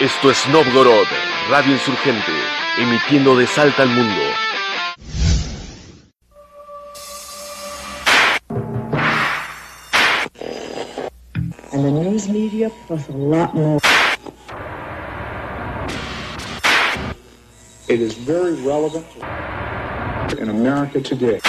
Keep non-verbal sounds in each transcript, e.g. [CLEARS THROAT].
Esto es Novgorod, Radio Insurgente, emitiendo de Salta al Mundo. And the news media plus a lot more. It is very relevant in America today.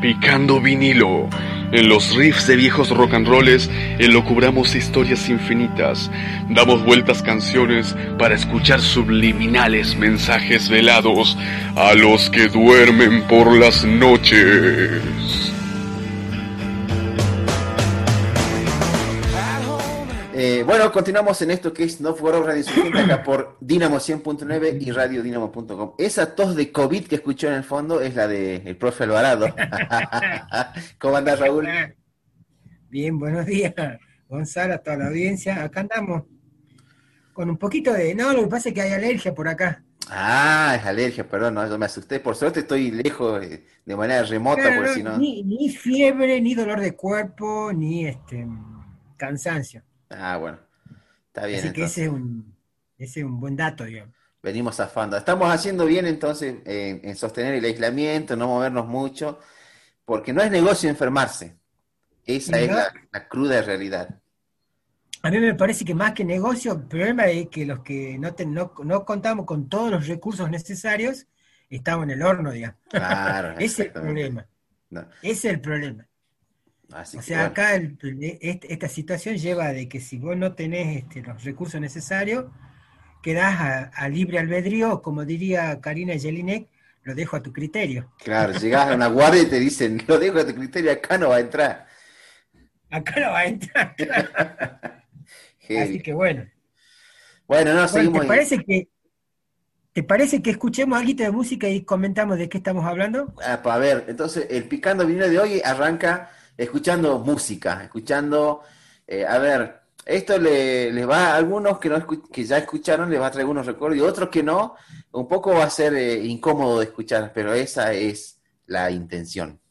Picando vinilo. En los riffs de viejos rock and rolls elocubramos historias infinitas. Damos vueltas canciones para escuchar subliminales mensajes velados a los que duermen por las noches. Bueno, continuamos en esto que es No Fuego Radio acá por Dinamo 100.9 y radiodinamo.com. Esa tos de COVID que escuchó en el fondo es la del el profe Alvarado. [LAUGHS] ¿Cómo andás, Raúl? Bien, buenos días, Gonzalo, a toda la audiencia. Acá andamos con un poquito de. No, lo que pasa es que hay alergia por acá. Ah, es alergia, perdón, no, yo me asusté. Por suerte estoy lejos eh, de manera remota, Claro, porque si no. ni, ni fiebre, ni dolor de cuerpo, ni este cansancio. Ah, bueno. Está bien. Así que ese es un, ese es un buen dato, digamos. Venimos zafando. Estamos haciendo bien entonces en, en sostener el aislamiento, no movernos mucho, porque no es negocio enfermarse. Esa es la, la cruda realidad. A mí me parece que más que negocio, el problema es que los que no, no, no contamos con todos los recursos necesarios, estamos en el horno, digamos. Claro. [LAUGHS] Ese es el problema. No, Ese es el problema. Así O sea, bueno. acá el- este- esta situación lleva de que si vos no tenés este, los recursos necesarios, quedás a, a libre albedrío, como diría Karina Jelinek, lo dejo a tu criterio. Claro, llegás a una guardia y te dicen, lo dejo a tu criterio, acá no va a entrar. Acá no va a entrar. [LAUGHS] Así que bueno. Bueno, no, Bueno, seguimos. ¿te parece que te parece que escuchemos algo de música y comentamos de qué estamos hablando? Ah, pa- a ver, entonces el picando vinilo de hoy arranca escuchando música, escuchando, eh, a ver, esto le, les va a algunos que, no que ya escucharon, les va a traer algunos recuerdos y otros que no, un poco va a ser eh, incómodo de escuchar, pero esa es la intención.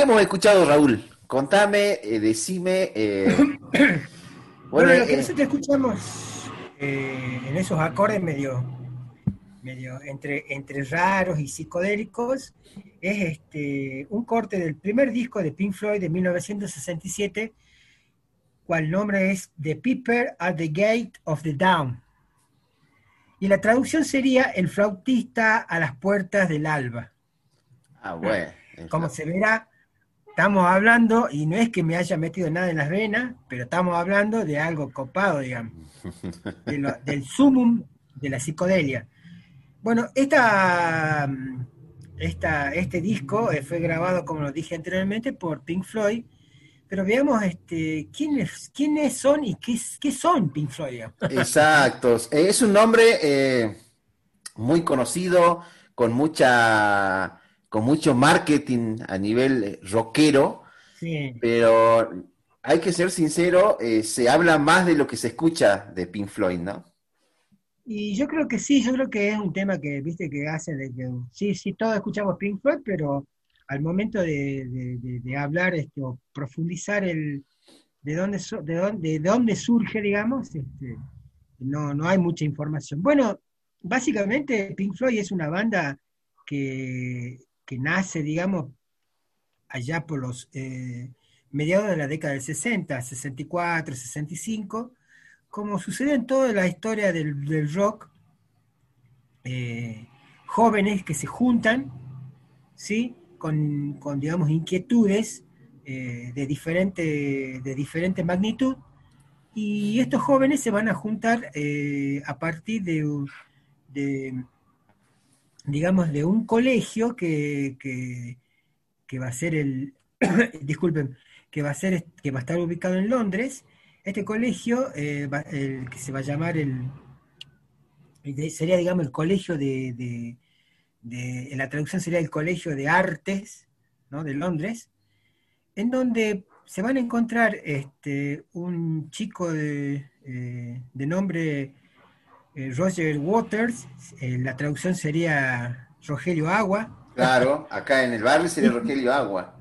¿Qué hemos escuchado, Raúl? Contame, eh, decime. eh, [COUGHS] Bueno, lo que nosotros escuchamos eh, en esos acordes medio, medio entre, entre raros y psicodélicos es este, un corte del primer disco de Pink Floyd de 1967, cual nombre es The Piper at the Gate of the Dawn. Y la traducción sería El flautista a las puertas del alba. ah, bueno. Como se verá, estamos hablando, y no es que me haya metido nada en las venas, pero estamos hablando de algo copado, digamos, de lo- [LAUGHS] del sumum de la psicodelia. Bueno, esta, esta, este disco eh, fue grabado, como lo dije anteriormente, por Pink Floyd, pero veamos este, quiénes, quiénes son y qué, qué son Pink Floyd. digamos. [LAUGHS] Exacto. Es un nombre eh, muy conocido, con mucha, con mucho marketing a nivel eh, rockero, Sí. pero hay que ser sincero, eh, se habla más de lo que se escucha de Pink Floyd, ¿no? Y yo creo que sí, yo creo que es un tema que, viste, que hace de que, sí, sí, todos escuchamos Pink Floyd, pero al momento de, de- de- de hablar este, o profundizar el, de, dónde, so- de, dónde, de dónde surge, digamos, este, no, no hay mucha información. Bueno, básicamente Pink Floyd es una banda que, que nace, digamos, allá por los eh, mediados de la década del 60, 64, 65, como sucede en toda la historia del, rock, eh, jóvenes que se juntan, ¿sí? Con, digamos, inquietudes eh, de, diferente, de magnitud, y estos jóvenes se van a juntar a partir de, de, digamos, de un colegio que, que, va a ser el, [COUGHS] disculpen, que va a ser, que va a estar ubicado en Londres, este colegio, eh, el, que se va a llamar el, sería, digamos, el colegio de, de, de, en la traducción sería el colegio de artes, ¿no? De Londres, en donde se van a encontrar este, un chico de, eh, de nombre eh, Roger Waters, eh, la traducción sería Rogelio Agua. Claro, acá en el barrio sería Rogelio Agua.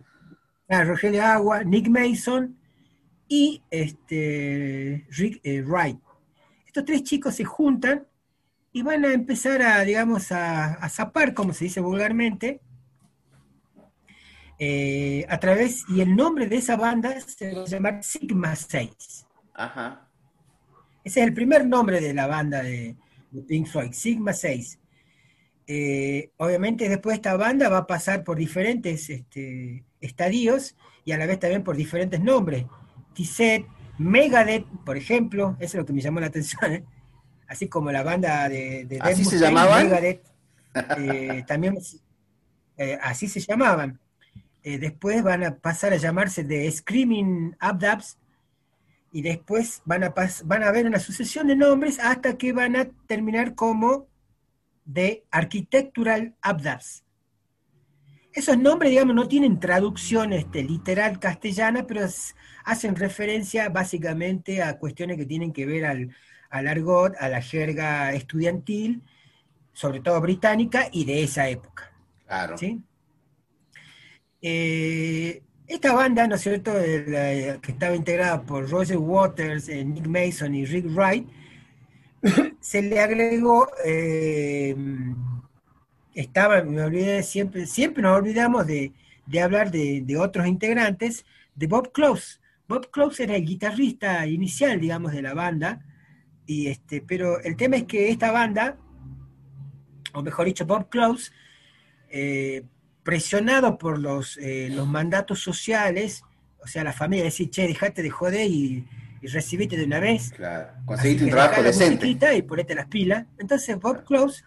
Ah, Rogelio Agua, Nick Mason y este, Rick eh, Wright. Estos tres chicos se juntan y van a empezar a, digamos, a, a zapar, como se dice vulgarmente, eh, a través, y el nombre de esa banda se va a llamar Sigma 6. Ajá. Ese es el primer nombre de la banda de, de Pink Floyd, Sigma 6. Eh, obviamente después esta banda va a pasar por diferentes este, estadios y a la vez también por diferentes nombres. T-Set, Megadeth, por ejemplo, eso es lo que me llamó la atención, ¿eh? así como la banda de, de ¿Así se Mustaine, llamaban? Megadeth, eh, [LAUGHS] también así se llamaban. Después van a pasar a llamarse de Screaming Abdabs y después van a, van a ver una sucesión de nombres hasta que van a terminar como de Architectural Abdabs. Esos nombres, digamos, no tienen traducción este, literal castellana, pero hacen referencia básicamente a cuestiones que tienen que ver al, al argot, a la jerga estudiantil, sobre todo británica, y de esa época. Claro. ¿sí? Eh, esta banda, ¿no es cierto?, la, que estaba integrada por Roger Waters, eh, Nick Mason y Rick Wright, se le agregó, eh, estaba, me olvidé, siempre, siempre nos olvidamos de, de hablar de, de, otros integrantes, de Bob Close. Bob Close era el guitarrista inicial, digamos, de la banda, y este, pero el tema es que esta banda, o mejor dicho, Bob Close, eh, presionado por los, eh, los mandatos sociales, o sea, la familia decir, che, dejate de joder y, y recibite de una vez. Claro, conseguiste un trabajo decente. Y ponete las pilas. Entonces Bob Close,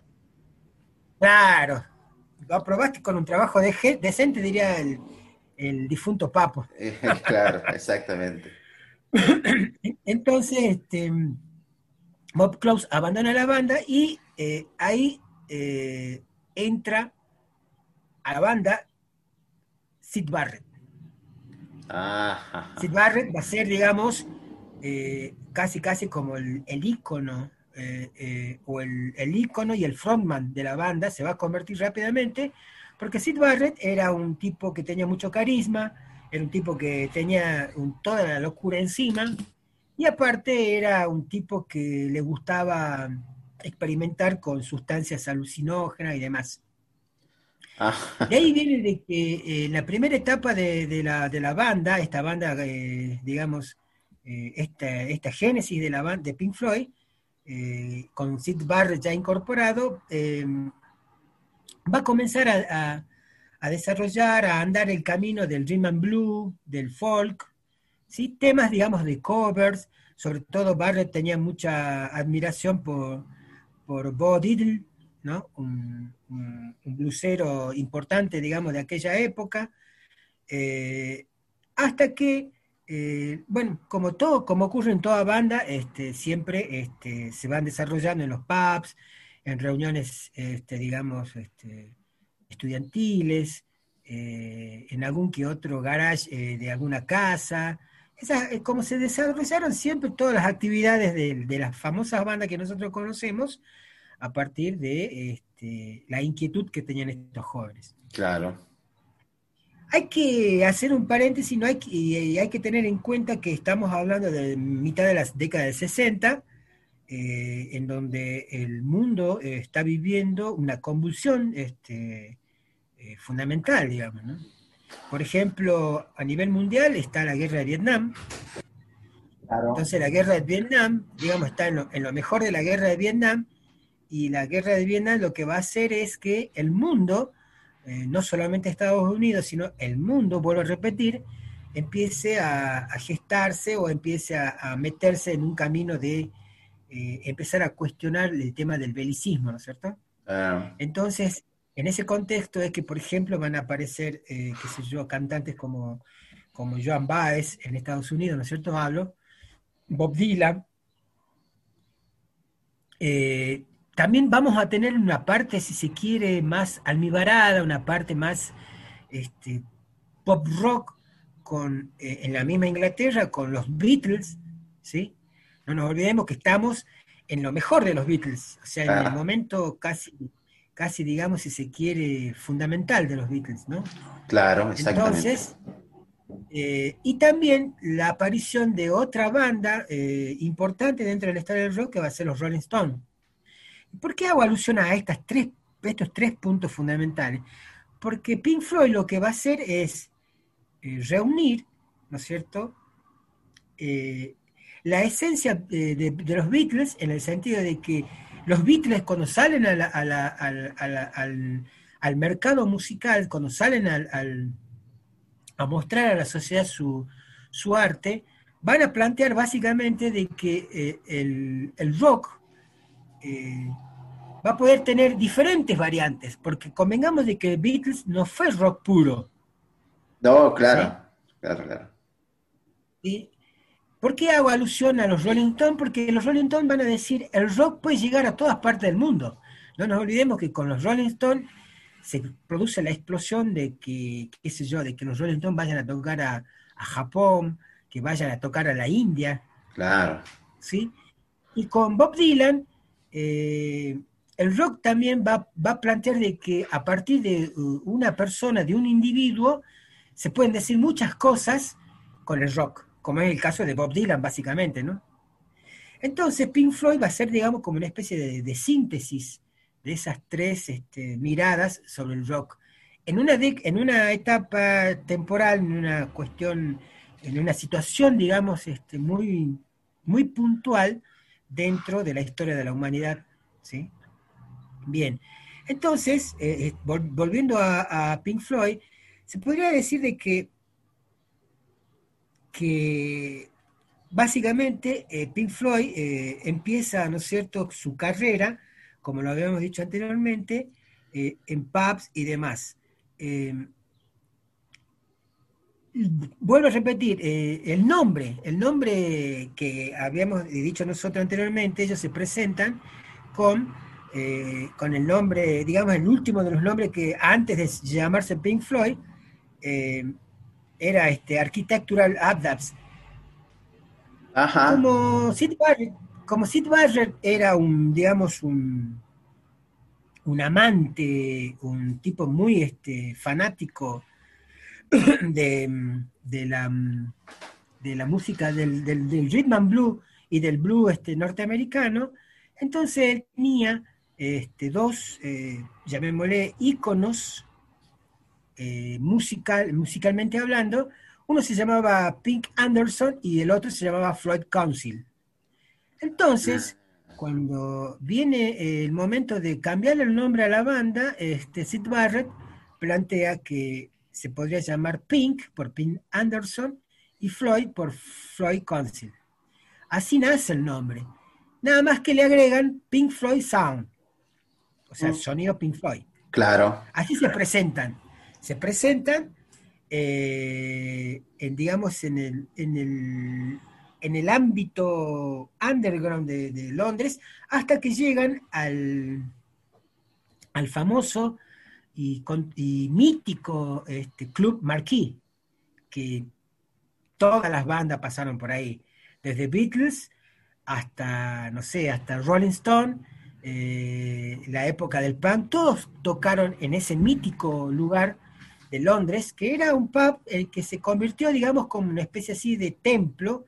claro, lo aprobaste con un trabajo de decente, diría el, el difunto Papo. [LAUGHS] Eh, claro, exactamente. [COUGHS] Entonces, este, Bob Close abandona la banda y eh, ahí eh, entra a la banda Sid Barrett. Sid Barrett va a ser, digamos, eh, casi casi como el, el ícono, eh, eh, o el, el, ícono y el frontman de la banda, se va a convertir rápidamente, Porque Sid Barrett era un tipo que tenía mucho carisma, era un tipo que tenía toda la locura encima, y aparte era un tipo que le gustaba experimentar con sustancias alucinógenas y demás. Ah. De ahí viene de que eh, la primera etapa de, la, banda, esta banda, eh, digamos, eh, esta, génesis de la banda de Pink Floyd, con Sid Barrett ya incorporado, va a comenzar a, desarrollar, a andar el camino del Dream and Blue, del folk, ¿sí? temas, digamos, de covers, sobre todo Barrett tenía mucha admiración por, por Bo Diddle, ¿no? Un, blusero importante, digamos, de aquella época, eh, hasta que, eh, bueno, como todo, como ocurre en toda banda, este, siempre este, se van desarrollando en los pubs, en reuniones, este, digamos, este, estudiantiles, eh, en algún que otro garage de alguna casa, como se desarrollaron siempre todas las actividades de, de, las famosas bandas que nosotros conocemos, a partir de este, la inquietud que tenían estos jóvenes. Claro. Hay que hacer un paréntesis, no hay que, y hay que tener en cuenta que estamos hablando de mitad de las décadas del 60, eh, en donde el mundo eh, está viviendo una convulsión este, eh, fundamental, digamos. ¿no? Por ejemplo, a nivel mundial está la guerra de Vietnam. Entonces la guerra de Vietnam, digamos, está en lo, mejor de la guerra de Vietnam, y la guerra de Vietnam lo que va a hacer es que el mundo, eh, no solamente Estados Unidos, sino el mundo, vuelvo a repetir, empiece a, gestarse o empiece a, meterse en un camino de eh, empezar a cuestionar el tema del belicismo, ¿no es cierto? Ah. Entonces, en ese contexto es que, por ejemplo, van a aparecer, eh, qué sé yo, cantantes como, como Joan Baez en Estados Unidos, ¿no es cierto? Hablo, Bob Dylan, eh, también vamos a tener una parte, si se quiere, más almibarada, una parte más este, pop rock con, eh, en la misma Inglaterra con los Beatles, ¿sí? No nos olvidemos que estamos en lo mejor de los Beatles, o sea, en el ah. momento casi, casi digamos, si se quiere, fundamental de los Beatles, ¿no? Claro, exactamente. Entonces, eh, y también la aparición de otra banda eh, importante dentro del estado del rock que va a ser los Rolling Stones. ¿Por qué hago alusión a estas tres, estos tres puntos fundamentales? Porque Pink Floyd lo que va a hacer es eh, reunir, ¿no es cierto?, eh, la esencia de, los Beatles en el sentido de que los Beatles cuando salen al, mercado musical, cuando salen a mostrar a la sociedad su, arte, van a plantear básicamente de que eh, el, el, rock eh, va a poder tener diferentes variantes, porque convengamos de que Beatles no fue rock puro. No, claro, claro, claro. ¿Por qué hago alusión a los Rolling Stones? Porque los Rolling Stones van a decir, el rock puede llegar a todas partes del mundo. No nos olvidemos que con los Rolling Stones se produce la explosión de que, qué sé yo, de que los Rolling Stones vayan a tocar a, Japón, que vayan a tocar a la India. Claro. ¿Sí? Y con Bob Dylan eh, el rock también va, a plantear de que a partir de uh, una persona, de un individuo, se pueden decir muchas cosas con el rock, como es el caso de Bob Dylan, básicamente, ¿no? Entonces Pink Floyd va a ser, digamos, como una especie de, síntesis de esas tres este, miradas sobre el rock. En una, en una etapa temporal, en una cuestión, en una situación, digamos, este, muy, muy puntual, dentro de la historia de la humanidad. ¿sí? Bien, entonces, eh, eh, volviendo a, Pink Floyd, se podría decir de que, que básicamente eh, Pink Floyd empieza, ¿no es cierto?, su carrera, como lo habíamos dicho anteriormente, en pubs y demás vuelvo a repetir, eh, el nombre, el nombre que habíamos dicho nosotros anteriormente, ellos se presentan con, eh, con el nombre, digamos, el último de los nombres que antes de llamarse Pink Floyd, eh, era este Architectural Abdabs. Como Sid Barrett, como Sid Barrett era un, digamos, un, un amante, un tipo muy este, fanático de, de la, de la música del, del, del rhythm and blues y del blues este, norteamericano, entonces él tenía este, dos, eh, llamémosle, íconos eh, musical, musicalmente hablando. Uno se llamaba Pink Anderson y el otro se llamaba Floyd Council. Entonces, cuando viene el momento de cambiar el nombre a la banda, este, Sid Barrett plantea que se podría llamar Pink por Pink Anderson y Floyd por Floyd Council. Así nace el nombre. Nada más que le agregan Pink Floyd Sound, o sea, el mm. sonido Pink Floyd. Claro. Así se presentan. Se presentan, eh, en, digamos, en el, en el, en el ámbito underground de, Londres, hasta que llegan al, al famoso y, y mítico este, Club Marquis, que todas las bandas pasaron por ahí, desde Beatles hasta, no sé, hasta Rolling Stone, eh, la época del punk, todos tocaron en ese mítico lugar de Londres, que era un pub el que se convirtió, digamos, como una especie así de templo.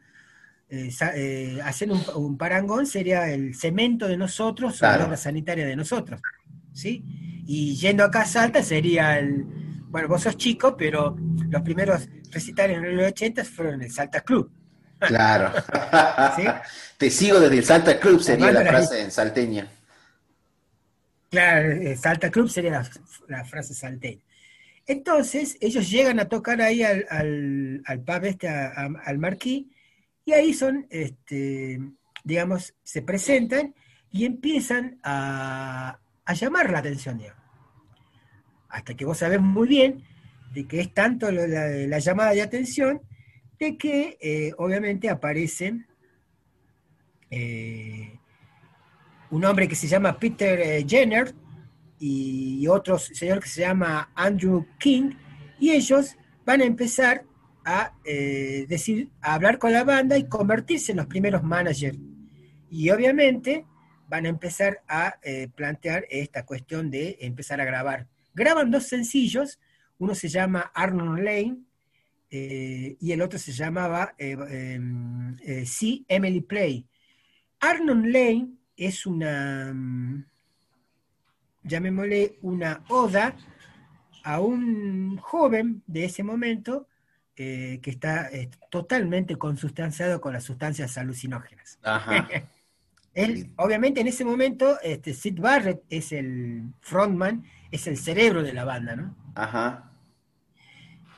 Eh, eh, hacer un, parangón sería el cemento de nosotros o la obra sanitaria de nosotros. ¿sí? Y yendo a Casa Alta sería el. Bueno, vos sos chico, pero los primeros recitales en los 80 fueron el Salta Club. Claro. [LAUGHS] Te sigo desde el Salta Club, sería la frase en salteña. Claro, eh, Salta Club sería la, frase salteña. Entonces, ellos llegan a tocar ahí al, al, pub este, al marquí, y ahí son, este, digamos, se presentan y empiezan a, llamar la atención, Hasta que vos sabés muy bien de que es tanto la llamada de atención de que eh, obviamente aparece eh, un hombre que se llama Peter eh, Jenner y otro señor que se llama Andrew King, y ellos van a empezar a decir, a hablar con la banda y convertirse en los primeros managers. Y obviamente van a empezar a plantear esta cuestión de empezar a grabar. Graban dos sencillos, uno se llama Arnold Lane eh, y el otro se llamaba eh, em, eh, See Emily Play. Arnon Lane es una, mm, llamémosle una oda a un joven de ese momento que está totalmente consustanciado con las sustancias alucinógenas. [LAUGHS] Él, obviamente en ese momento, este, Sid Barrett es el frontman, es el cerebro de la banda, ¿no? Ajá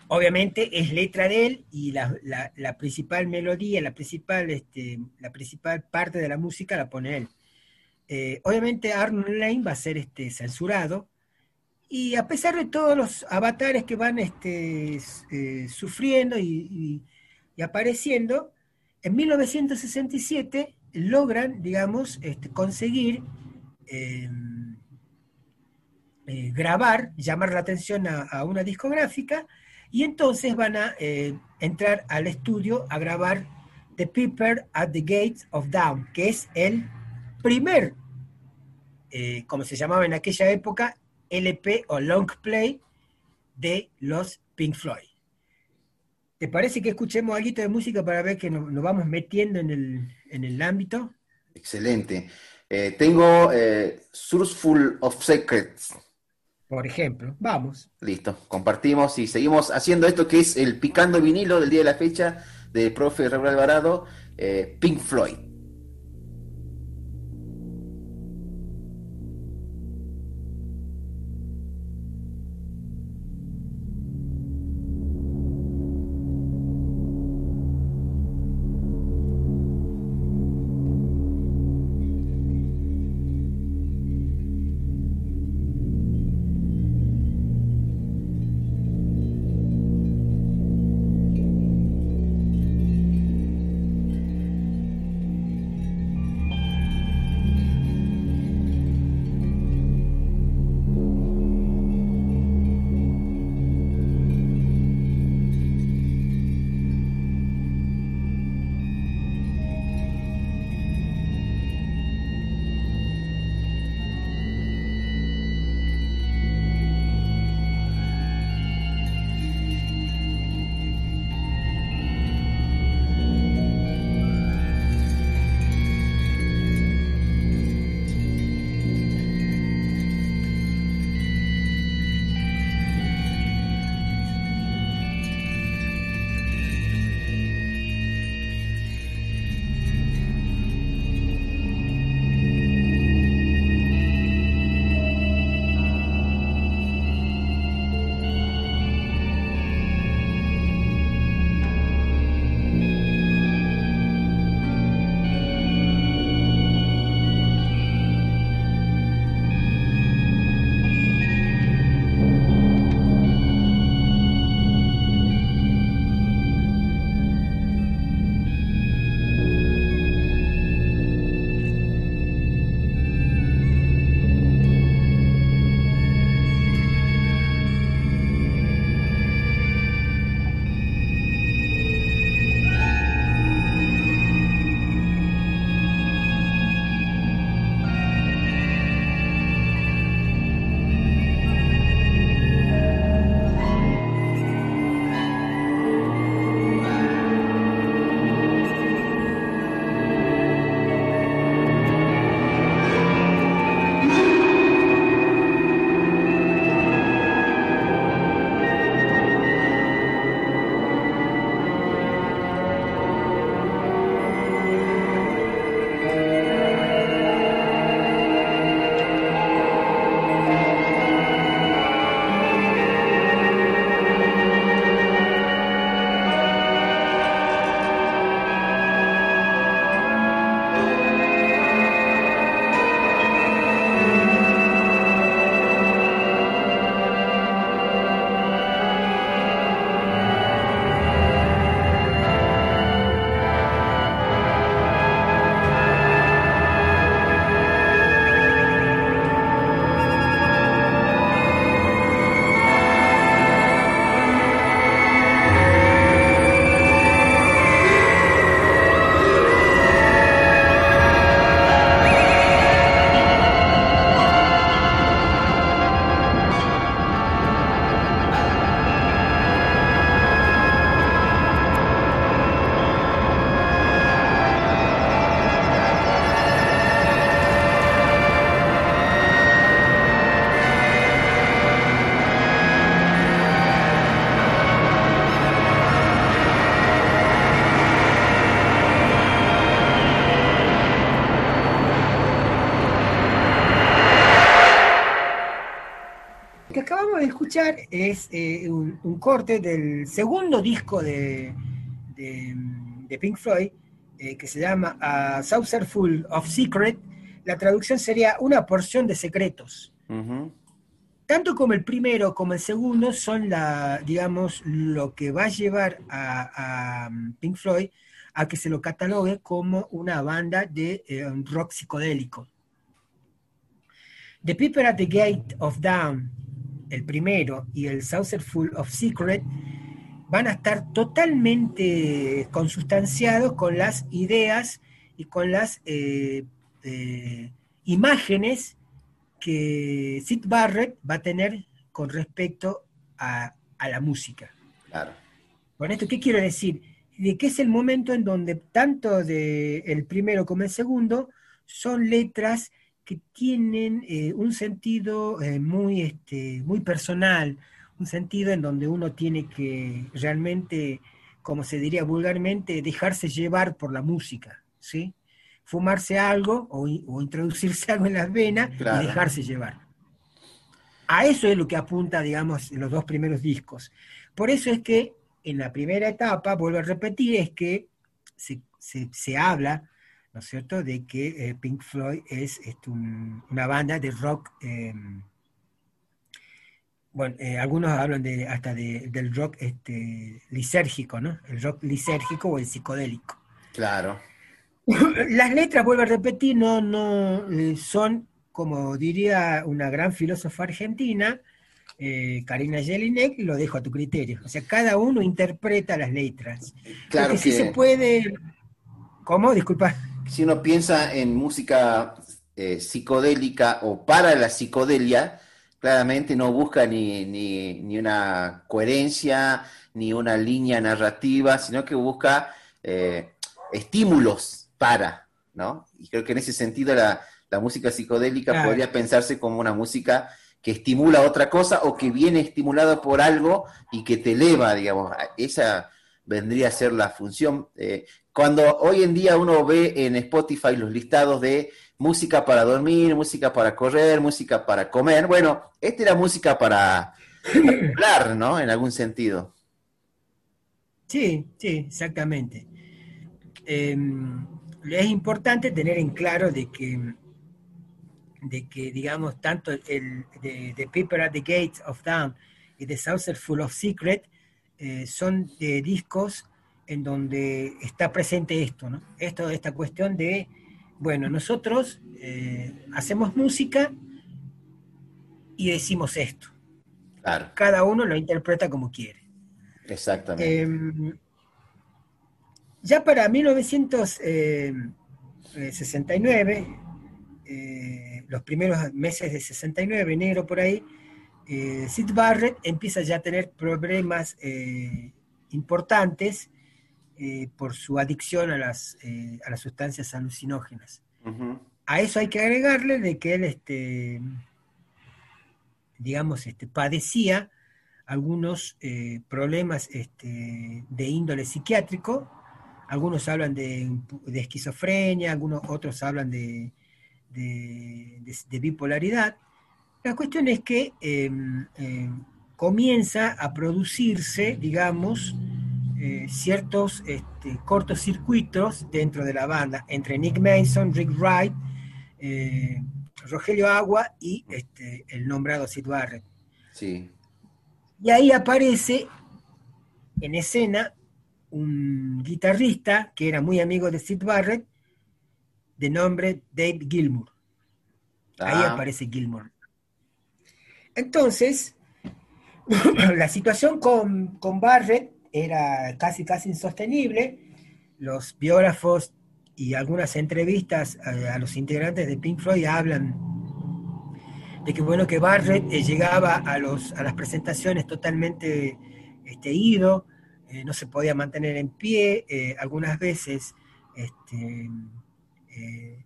obviamente es letra de él y la, principal melodía, la principal, este, la principal parte de la música la pone él. Eh, obviamente Arnold Lane va a ser este, censurado y a pesar de todos los avatares que van este, eh, sufriendo y, apareciendo, en 1967 logran, digamos, este, conseguir em, eh, grabar, llamar la atención a una discográfica y entonces van a eh, entrar al estudio a grabar The Piper at the Gates of Dawn, que es el primer, eh, como se llamaba en aquella época, LP o long play de los Pink Floyd. ¿Te parece que escuchemos algo de música para ver que nos, vamos metiendo en el, ámbito? Excelente. Eh, tengo Source Full of Secrets por ejemplo. Vamos. Listo, compartimos y seguimos haciendo esto que es el picando vinilo del día de la fecha de profe Raúl Alvarado, eh, Pink Floyd. Escuchar es eh, un, un corte del segundo disco de, de, de Pink Floyd, eh, que se llama A Saucer Full of Secret. La traducción sería una porción de secretos. Tanto como el primero como el segundo son la, digamos, lo que va a llevar a, a Pink Floyd a que se lo catalogue como una banda de eh, rock psicodélico. The People at the Gate of Dawn, el primero, y el Saucer Full of Secret van a estar totalmente consustanciados con las ideas y con las eh, eh, imágenes que Sid Barrett va a tener con respecto a, a la música. Claro. Con esto, ¿qué quiero decir? De que es el momento en donde tanto de el primero como el segundo son letras que tienen eh, un sentido eh, muy, este, muy personal, un sentido en donde uno tiene que realmente, como se diría vulgarmente, dejarse llevar por la música, ¿sí? Fumarse algo o, o introducirse algo en las venas Claro. y dejarse llevar. A eso es lo que apunta, digamos, en los dos primeros discos. Por eso es que en la primera etapa, vuelvo a repetir, es que se, se- se habla, ¿no es cierto?, de que eh, Pink Floyd es, este, un- una banda de rock. eh, bueno, eh, algunos hablan de, hasta de- del rock este, lisérgico, ¿no? El rock lisérgico o el psicodélico. Claro. [COUGHS] Las letras, vuelvo a repetir, no, no eh, son, como diría una gran filósofa argentina, eh, Karina Jelinek, lo dejo a tu criterio. O sea, cada uno interpreta las letras. Claro Lo que sí que- se puede. ¿Cómo? Disculpa. Si uno piensa en música eh, psicodélica o para la psicodelia, claramente no busca ni, ni, ni una coherencia, ni una línea narrativa, sino que busca eh, estímulos para, ¿no? Y creo que en ese sentido la, la música psicodélica Claro. podría pensarse como una música que estimula otra cosa o que viene estimulada por algo y que te eleva, digamos. Esa vendría a ser la función. eh, cuando hoy en día uno ve en Spotify los listados de música para dormir, música para correr, música para comer, bueno, esta era música para, hablar, ¿no? En algún sentido. Sí, sí, exactamente. Eh, es importante tener en claro de que, de que digamos, tanto el de, de Paper at the Gates of Dawn y The Saucer Full of Secret eh, son de discos en donde está presente esto, ¿no? Esto, esta cuestión de, bueno, nosotros eh, hacemos música y decimos esto. Claro, Cada uno lo interpreta como quiere. exactamente. Eh, ya para 1969, eh, los primeros meses de 69, enero por ahí, eh, Sid Barrett empieza ya a tener problemas eh, importantes eh, por su adicción a las, eh, a las sustancias alucinógenas. A eso hay que agregarle de que él, este, digamos, este, padecía algunos eh, problemas este, de índole psiquiátrico. Algunos hablan de, de esquizofrenia, algunos otros hablan de, de- de- bipolaridad. La cuestión es que eh, eh, comienza a producirse, digamos, eh, ciertos este, cortocircuitos dentro de la banda, entre Nick Mason, Rick Wright, eh, Rogelio Agua y este, el nombrado Sid Barrett. Sí, Y ahí aparece en escena un guitarrista que era muy amigo de Sid Barrett, de nombre Dave Gilmour. Ahí Ah, aparece Gilmour. Entonces, [LAUGHS] la situación con, con Barrett era casi, casi insostenible. Los biógrafos y algunas entrevistas a, los integrantes de Pink Floyd hablan de que bueno que Barrett eh, llegaba a, los, a las presentaciones totalmente este, ido, eh, no se podía mantener en pie, eh, algunas veces este,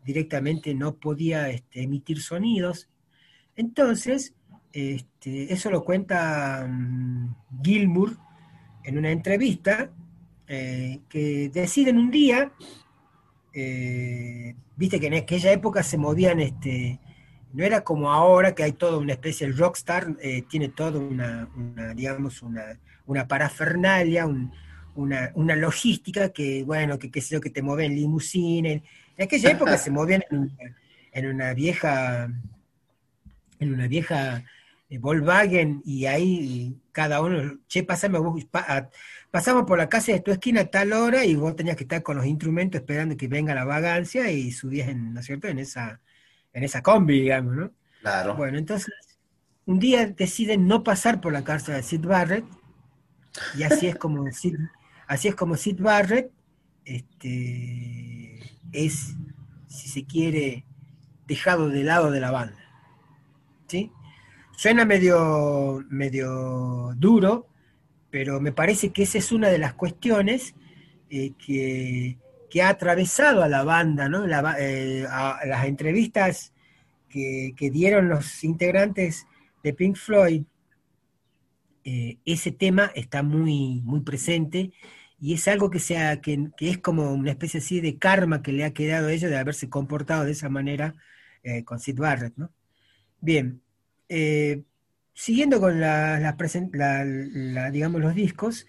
directamente no podía este, emitir sonidos. Entonces, este, eso lo cuenta um, Gilmour en una entrevista, eh, que deciden un día, eh, viste que en aquella época se movían este, no era como ahora que hay toda una especie, el rockstar eh, tiene toda una, una, digamos, una, una parafernalia, un, una, una, logística que, bueno, que qué sé yo, que te mueven limusina. En aquella [LAUGHS] época se movían en una, en una vieja, en una vieja eh, Volkswagen y ahí cada uno, che, pasame, pasamos por la casa de tu esquina a tal hora y vos tenías que estar con los instrumentos esperando que venga la vagancia y subías, en, ¿no es cierto?, en esa, en esa combi, digamos, ¿no? Claro. Bueno, entonces, un día deciden no pasar por la cárcel de Sid Barrett y así es como [LAUGHS] Sid, así es como Sid Barrett este, es, si se quiere, dejado de lado de la banda. ¿Sí? Suena medio, medio duro, pero me parece que esa es una de las cuestiones eh, que, que, ha atravesado a la banda, ¿no? Eh, las entrevistas que, que, dieron los integrantes de Pink Floyd, eh, ese tema está muy, muy presente y es algo que, sea, que, que, es como una especie así de karma que le ha quedado a ellos de haberse comportado de esa manera con Sid Barrett, ¿no? Bien, eh, siguiendo con la, la, digamos, los discos,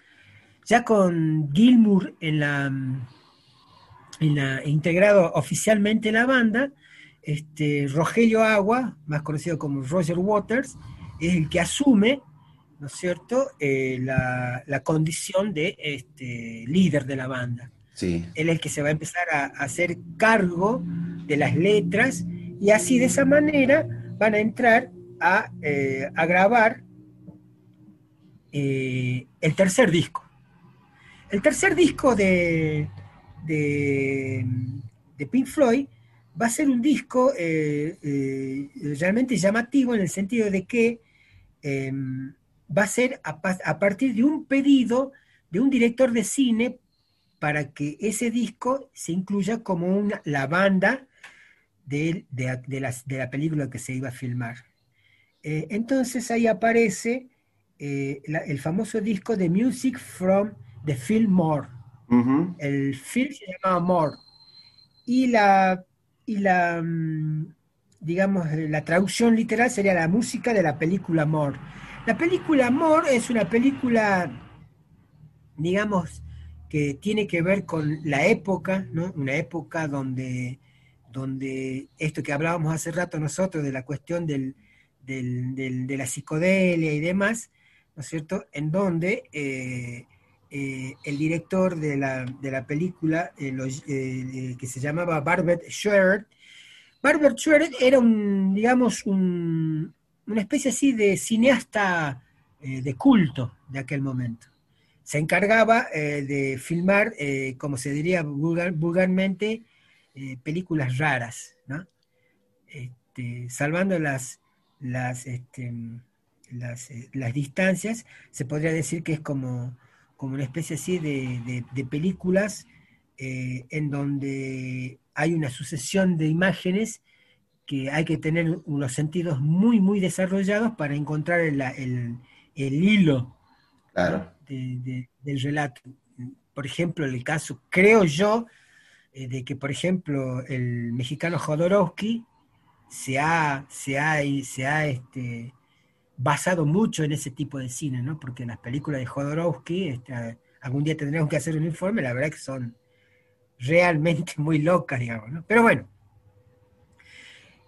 ya con Gilmour en la, en la integrado oficialmente en la banda, este, Rogelio Agua, más conocido como Roger Waters, es el que asume, ¿no es cierto?, eh, la, la, condición de este, líder de la banda. Sí. Él es el que se va a empezar a, a hacer cargo de las letras y así de esa manera van a entrar eh, a, grabar eh, el tercer disco. El tercer disco de, de, Pink Floyd va a ser un disco eh, realmente llamativo en el sentido de que em, va a ser a, partir de un pedido de un director de cine para que ese disco se incluya como una, la banda de, de, la película que se iba a filmar. Eh, entonces ahí aparece eh, el famoso disco de Music from the Film More. El film se llamaba More. Y la, y la mm, digamos, la traducción literal sería la música de la película More. La película More es una película, digamos, que tiene que ver con la época, ¿no? Una época donde, donde esto que hablábamos hace rato nosotros de la cuestión del, de la psicodelia y demás, ¿no es cierto?, en donde eh, eh, el director de la, película, eh, que se llamaba Barbet Schwer, Barbet Schwer era un, digamos, un, una especie así de cineasta de culto de aquel momento. Se encargaba de filmar, como se diría vulgarmente, películas raras. Este, salvando las, las, este, las, eh, las, distancias, se podría decir que es como, como una especie así de, de, películas eh, en donde hay una sucesión de imágenes que hay que tener unos sentidos muy, muy desarrollados para encontrar el, el, el hilo de, del relato. Por ejemplo, el caso, creo yo, eh, de que, por ejemplo, el mexicano Jodorowsky se ha, se ha, se ha este, basado mucho en ese tipo de cine, ¿no? Porque las películas de Jodorowsky, este, algún día tendremos que hacer un informe, la verdad que son realmente [LAUGHS] muy locas, digamos, ¿no? Pero bueno,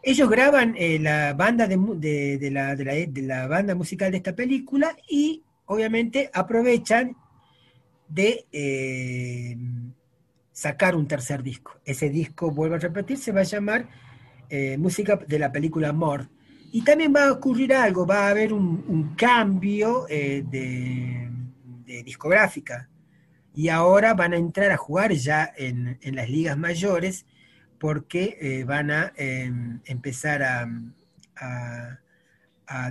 ellos graban eh, la banda de, de, la, de, la, banda musical de esta película y obviamente aprovechan de eh, sacar un tercer disco. Ese disco, vuelvo a repetir, se va a llamar eh, música de la película Mort. Y también va a ocurrir algo, va a haber un, cambio eh, de, discográfica. Y ahora van a entrar a jugar ya en, las ligas mayores porque eh, van a em, empezar a,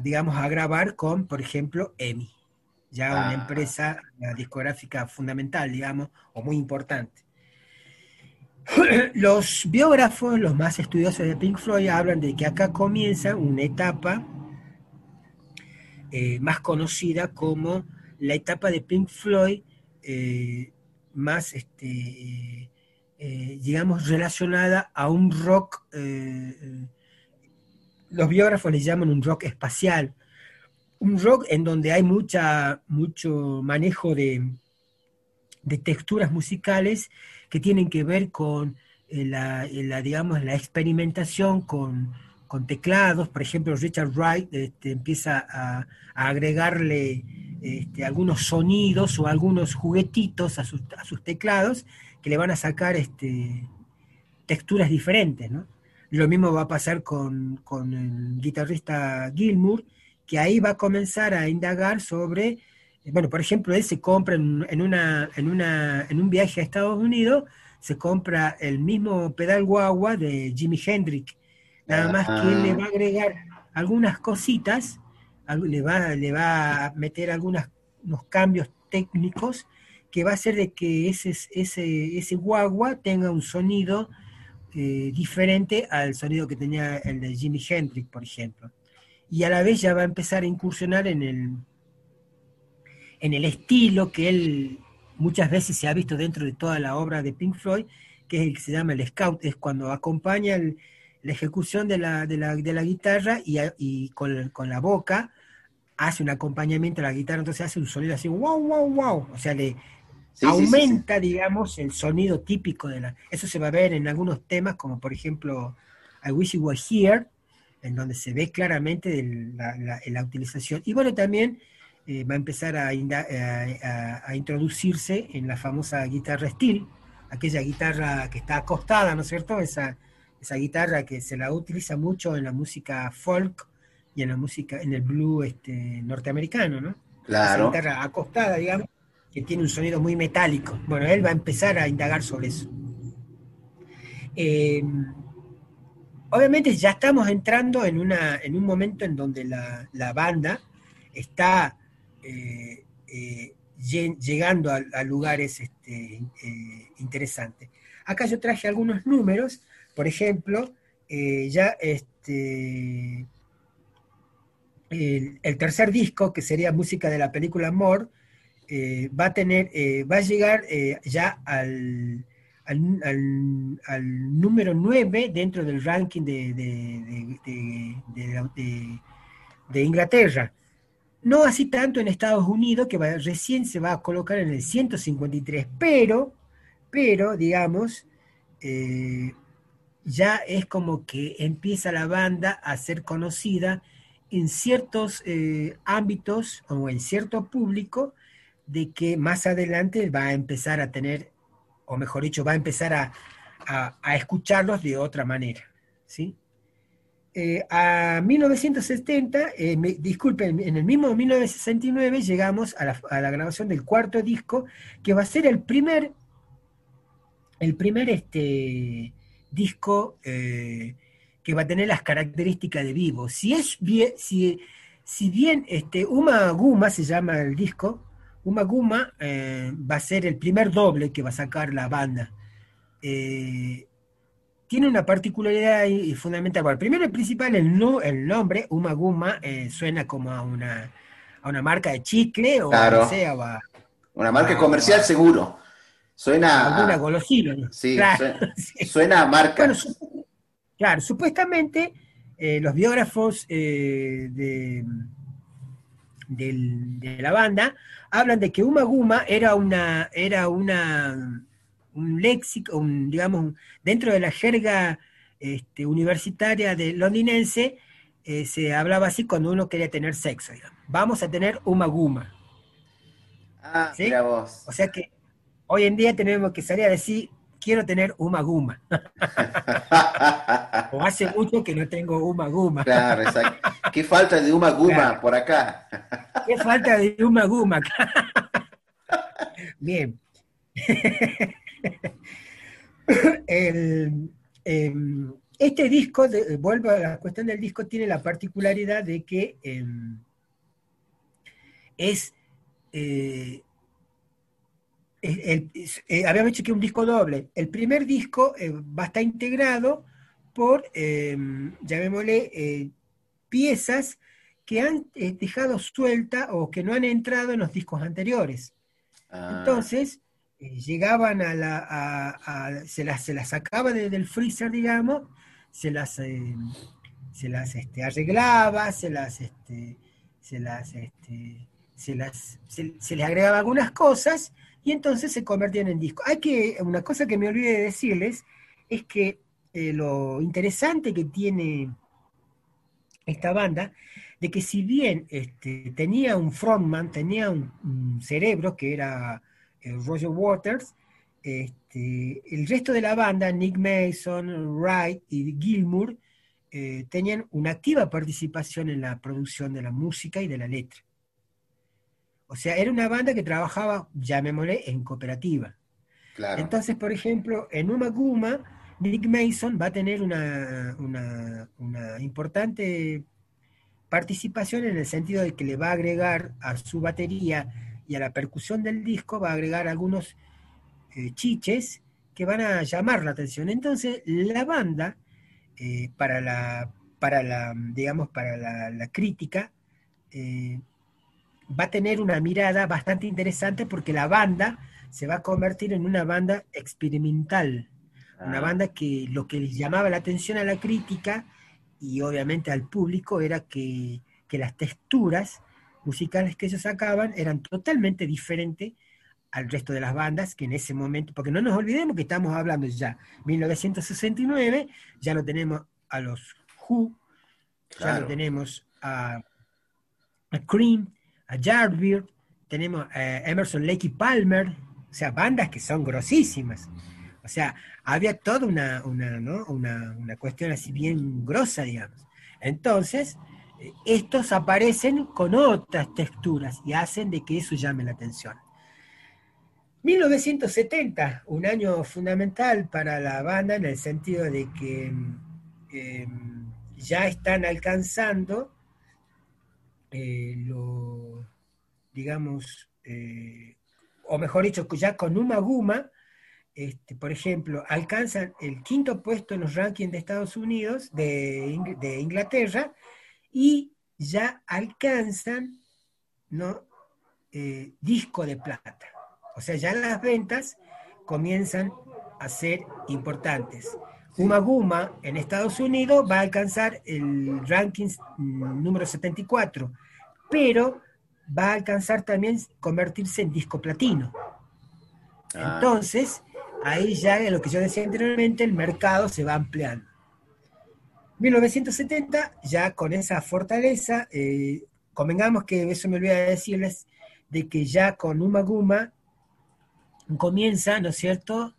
digamos, a grabar con, por ejemplo, EMI, ya una ah. empresa discográfica fundamental, digamos, o muy importante. [CLEARS THROAT] Los biógrafos, los más estudiosos de Pink Floyd, hablan de que acá comienza una etapa eh, más conocida como la etapa de Pink Floyd eh, más, este, eh, digamos, relacionada a un rock, los biógrafos le llaman un rock espacial, un rock en donde hay mucha, mucho manejo de, de texturas musicales que tienen que ver con eh, la, eh, la, digamos, la experimentación con, con, teclados. Por ejemplo, Richard Wright este, empieza a, agregarle este, algunos sonidos o algunos juguetitos a sus, a sus, teclados que le van a sacar este, texturas diferentes. ¿no? Lo mismo va a pasar con, con el guitarrista Gilmour, que ahí va a comenzar a indagar sobre bueno, por ejemplo, él se compra en, en, una, en, una, en un viaje a Estados Unidos, se compra el mismo pedal guagua de Jimi Hendrix, nada más que él le va a agregar algunas cositas, le va, le va a meter algunos unos cambios técnicos que va a hacer de que ese, ese, ese guagua tenga un sonido eh, diferente al sonido que tenía el de Jimi Hendrix, por ejemplo. Y a la vez ya va a empezar a incursionar en el, en el estilo que él muchas veces se ha visto dentro de toda la obra de Pink Floyd, que es el que se llama el scout, es cuando acompaña la ejecución de la, de la, de la guitarra y, y con, con, la boca hace un acompañamiento a la guitarra, entonces hace un sonido así, wow, wow, wow, o sea, le sí, aumenta, sí, sí, digamos, el sonido típico de la... Eso se va a ver en algunos temas, como por ejemplo I Wish You Were Here, en donde se ve claramente la, la, la utilización. Y bueno, también eh, va a empezar a, a, a, introducirse en la famosa guitarra steel, aquella guitarra que está acostada, ¿no es cierto? Esa, esa guitarra que se la utiliza mucho en la música folk y en la música, en el blues este, norteamericano, ¿no? Claro. Esa guitarra acostada, digamos, que tiene un sonido muy metálico. Bueno, él va a empezar a indagar sobre eso. Eh, obviamente ya estamos entrando en, una, en un momento en donde la, la banda está eh, eh, llegando a, lugares este, eh, interesantes. Acá yo traje algunos números, por ejemplo, ya este, el, tercer disco, que sería música de la película eh, va a tener, va a llegar ya al, al, al, número 9 dentro del ranking de, de Inglaterra. No así tanto en Estados Unidos, que va, recién se va a colocar en el 153, pero, pero, digamos, eh, ya es como que empieza la banda a ser conocida en ciertos eh, ámbitos o en cierto público, de que más adelante va a empezar a tener, o mejor dicho, va a empezar a, a, a escucharlos de otra manera, ¿sí? Eh, a 1970, eh, me, disculpen, en el mismo 1969 llegamos a la, grabación del cuarto disco, que va a ser el primer, el primer este, disco eh, que va a tener las características de vivo. Si es bien, si, si bien este, Uma Guma se llama el disco, Uma Guma va a ser el primer doble que va a sacar la banda. Tiene una particularidad fundamental. Bueno, primero y principal, el, no, el nombre, Uma Guma, eh, suena como a una, a una marca de chicle o claro. sea, va, una marca comercial seguro. Suena alguna golosina. ¿no? Sí, claro, suena, [LAUGHS] sí. suena, a marca. Bueno, su, claro, supuestamente eh, los biógrafos eh, de, de, de, la banda hablan de que Uma Guma era una, era una un léxico, un, digamos, dentro de la jerga este, universitaria de londinense, eh, se hablaba así cuando uno quería tener sexo. Digamos. Vamos a tener uma guma. Ah, ¿Sí? mira vos. O sea que hoy en día tenemos que salir a decir, quiero tener uma guma. [LAUGHS] o hace mucho que no tengo uma guma. Claro, exacto. ¿Qué falta de uma guma claro. por acá? ¿Qué falta de uma guma? [LAUGHS] Bien. [LAUGHS] [LAUGHS] el, eh, este disco, de, vuelvo a la cuestión del disco, tiene la particularidad de que eh, es, eh, el, eh, habíamos dicho que un disco doble. El primer disco eh, va a estar integrado por, llamémosle, piezas que han dejado suelta o que no han entrado en los discos anteriores. Ah. Entonces, eh, llegaban a la, se, las, se las sacaba desde el freezer, digamos, se las, eh, se las este, arreglaba, se las, este, se las, este, se les agregaba algunas cosas y entonces se convertían en discos. Hay que, una cosa que me olvidé de decirles es que eh, lo interesante que tiene esta banda, de que si bien tenía un frontman, tenía un, cerebro que era eh, Roger Waters, este, el resto de la banda, Nick Mason, Wright y Gilmour, eh, tenían una activa participación en la producción de la música y de la letra. O sea, era una banda que trabajaba, llamémosle, en cooperativa. Claro. Entonces, por ejemplo, en Uma Guma, Nick Mason va a tener una, una, una importante participación en el sentido de que le va a agregar a su batería y a la percusión del disco, va a agregar algunos eh, chiches que van a llamar la atención. Entonces, la banda, eh, para la, para la, digamos, para la, la crítica, eh, va a tener una mirada bastante interesante porque la banda se va a convertir en una banda experimental, una Ah. banda que lo que les llamaba la atención a la crítica y obviamente al público era que, que las texturas musicales que ellos sacaban eran totalmente diferentes al resto de las bandas que en ese momento, porque no nos olvidemos que estamos hablando ya 1969, ya lo tenemos a los Who, ya Claro. lo tenemos a, a Cream, a Yardbird, tenemos a Emerson Lake y Palmer, o sea, bandas que son grosísimas. O sea, había toda una, una, ¿no? una, una cuestión así bien grosa, digamos. Entonces, eh, estos aparecen con otras texturas y hacen de que eso llame la atención. 1970, un año fundamental para la banda en el sentido de que eh, ya están alcanzando eh, lo, digamos, eh, o mejor dicho, ya con Uma Guma, este, por ejemplo, alcanzan el quinto puesto en los rankings de Estados Unidos, de Inglaterra, y ya alcanzan ¿no? Eh, disco de plata. O sea, ya las ventas comienzan a ser importantes. Uma Guma en Estados Unidos va a alcanzar el ranking número 74, pero va a alcanzar también convertirse en disco platino. Ah. Entonces, ahí ya lo que yo decía anteriormente, el mercado se va ampliando. 1970, ya con esa fortaleza, eh, convengamos que eso me olvidé de decirles, de que ya con Uma Guma comienza, ¿no es cierto?,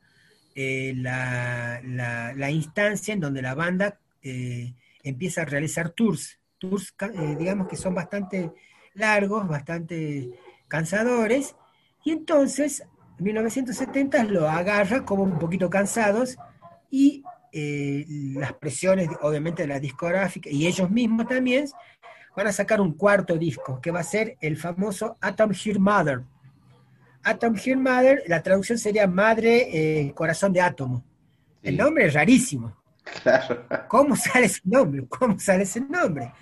eh, la, la- instancia en donde la banda eh, empieza a realizar tours, tours, eh, digamos que son bastante largos, bastante cansadores, y entonces, en 1970 lo agarra como un poquito cansados y eh, las presiones, obviamente, de la discográfica y ellos mismos también van a sacar un cuarto disco que va a ser el famoso Atom Heart Mother. Atom Heart Mother, la traducción sería Madre eh, Corazón de Átomo. El nombre es rarísimo. Claro. ¿Cómo sale ese nombre? ¿Cómo sale ese nombre?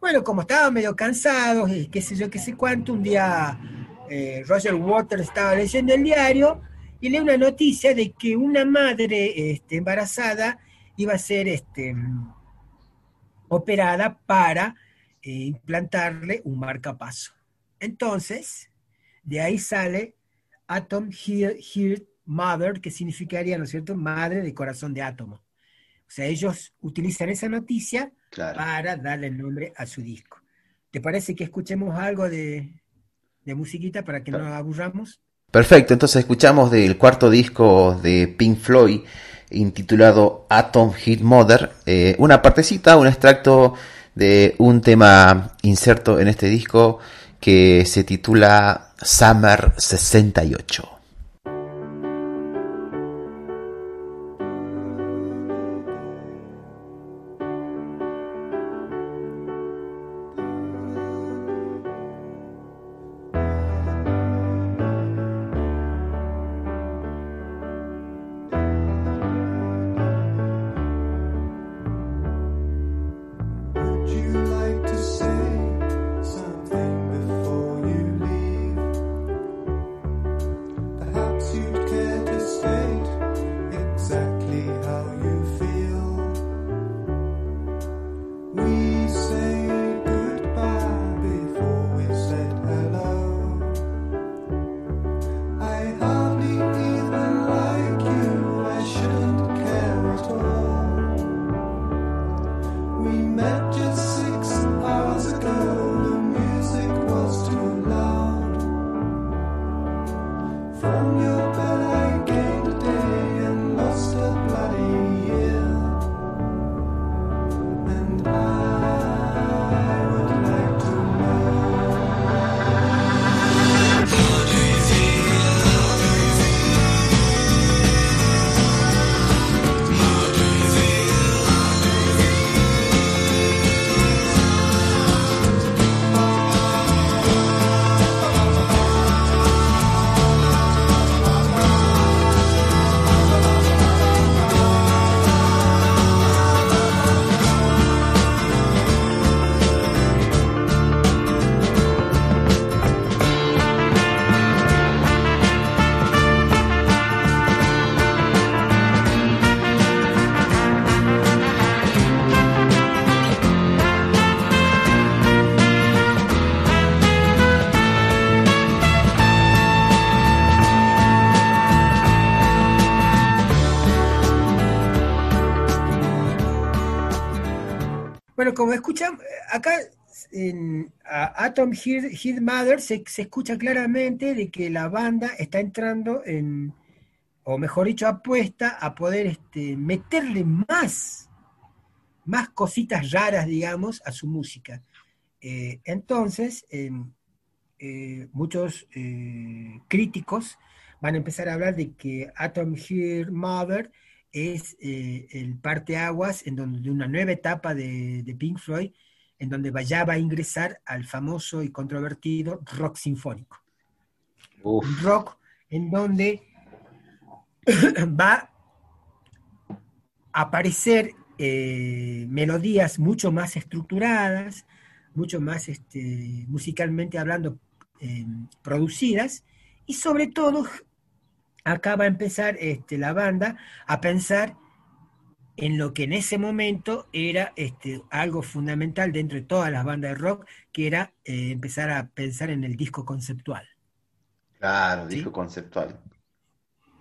Bueno, como estaban medio cansados, y qué sé yo, qué sé cuánto, un día eh, Roger Waters estaba leyendo el diario y lee una noticia de que una madre este, embarazada iba a ser este, operada para eh, implantarle un marcapaso. Entonces, de ahí sale Atom Heart, Mother, que significaría, ¿no es cierto?, madre de corazón de átomo. O sea, ellos utilizan esa noticia Claro. para darle el nombre a su disco. ¿Te parece que escuchemos algo de, de musiquita para que no nos aburramos? Perfecto, entonces escuchamos del cuarto disco de Pink Floyd intitulado Atom Heat Mother, eh, una partecita, un extracto de un tema inserto en este disco que se titula Summer 68. Atom Heart Mother se, se escucha claramente de que la banda está entrando en, o mejor dicho, apuesta a poder este, meterle más, más cositas raras, digamos, a su música. Eh, entonces, em, eh, muchos eh, críticos van a empezar a hablar de que Atom Heart Mother es el parteaguas en donde de una nueva etapa de, de Pink Floyd, en donde va- ya va a ingresar al famoso y controvertido rock sinfónico. Uf, rock en donde [CLEARS THROAT] va a aparecer eh, melodías mucho más estructuradas, mucho más este, musicalmente hablando eh, producidas, y sobre todo acá va a empezar este, la banda a pensar en lo que en ese momento era este, algo fundamental dentro de todas las bandas de rock, que era eh, empezar a pensar en el disco conceptual. claro, Sí. disco conceptual.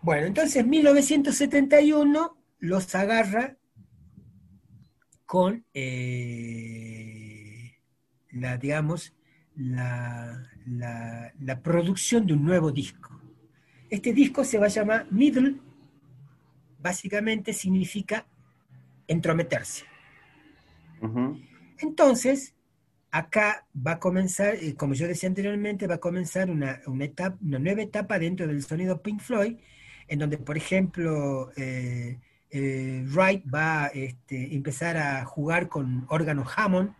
Bueno, entonces 1971 los agarra con eh, la, digamos, la, la- la producción de un nuevo disco. Este disco se va a llamar Middle, básicamente significa entrometerse. Entonces, acá va a comenzar, eh, como yo decía anteriormente, va a comenzar una, una etapa, una nueva etapa dentro del sonido Pink Floyd, en donde, por ejemplo, eh, eh, Wright va a este, empezar a jugar con órganos Hammond.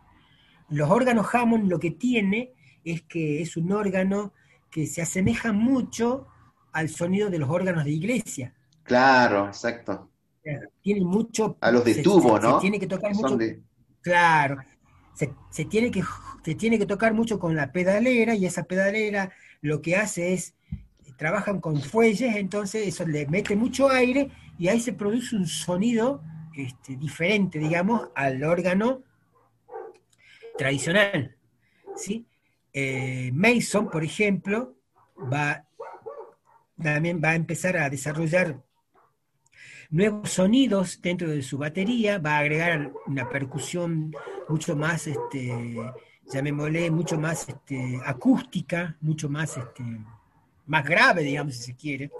Los órganos Hammond lo que tiene es que es un órgano que se asemeja mucho al sonido de los órganos de iglesia. Claro, exacto. Tiene mucho... A los de se- tubo, se- se ¿no? tiene que tocar mucho de- Claro, se, se tiene que, se tiene que tocar mucho con la pedalera y esa pedalera lo que hace es, trabajan con fuelles, entonces eso le mete mucho aire y ahí se produce un sonido este, diferente, digamos, al órgano tradicional. ¿sí? Eh, Mason, por ejemplo, va, también va a empezar a desarrollar nuevos sonidos dentro de su batería, va a agregar una percusión mucho más, este, llamémosle, mucho más este, acústica, mucho más, este, más grave, digamos, si se quiere.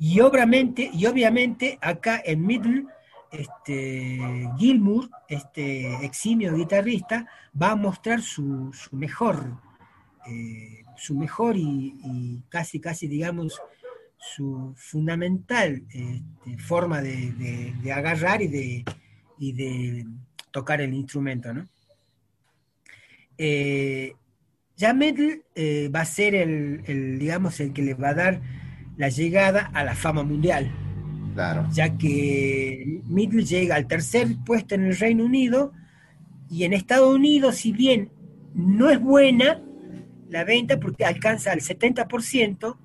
Y obviamente, y obviamente acá en Middle, este, Gilmour, este eximio guitarrista, va a mostrar su, su mejor, eh, su mejor y, y casi, casi, digamos, su fundamental este, forma de, de- de agarrar y de, y de tocar el instrumento, ¿no? Eh, ya Metal eh, va a ser el, el, digamos, el que le va a dar la llegada a la fama mundial, Claro. ya que Middle llega al tercer puesto en el Reino Unido y en Estados Unidos, si bien no es buena la venta porque alcanza el 70%,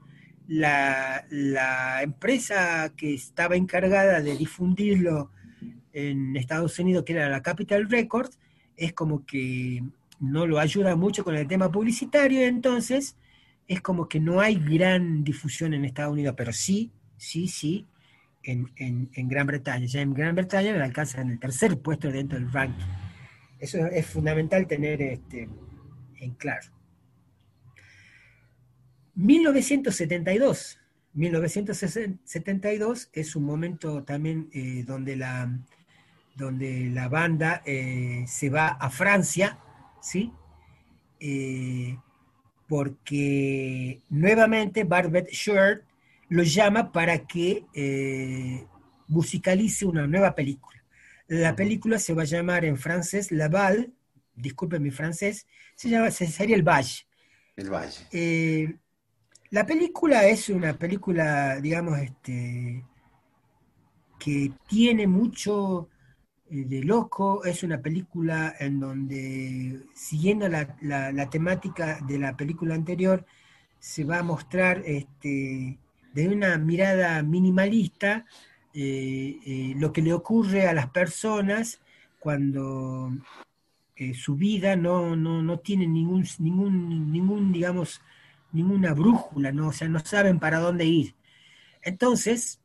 la, la empresa que estaba encargada de difundirlo en Estados Unidos, que era la Capital Records, es como que no lo ayuda mucho con el tema publicitario, entonces es como que no hay gran difusión en Estados Unidos, pero sí, sí, sí, en, en- Gran Bretaña. Ya en Gran Bretaña le alcanza en el tercer puesto dentro del ranking. Eso es fundamental tener este, en claro. 1972. 1972 es un momento también eh, donde, la, donde la banda eh, se va a Francia, ¿sí? Eh, porque nuevamente Barbet Shirt lo llama para que musicalice una nueva película. La película se va a llamar en francés La Balle, disculpen mi francés, se llama, se- sería El Valle. El Valle. La película es una película, digamos, este, que tiene mucho eh, de loco, es una película en donde, siguiendo la, temática de la película anterior, se va a mostrar este, de una mirada minimalista eh, eh, lo que le ocurre a las personas cuando su vida no, no, no tiene ningún, ningún, ningún, digamos, ninguna brújula, ¿no? O sea, no saben para dónde ir. Entonces,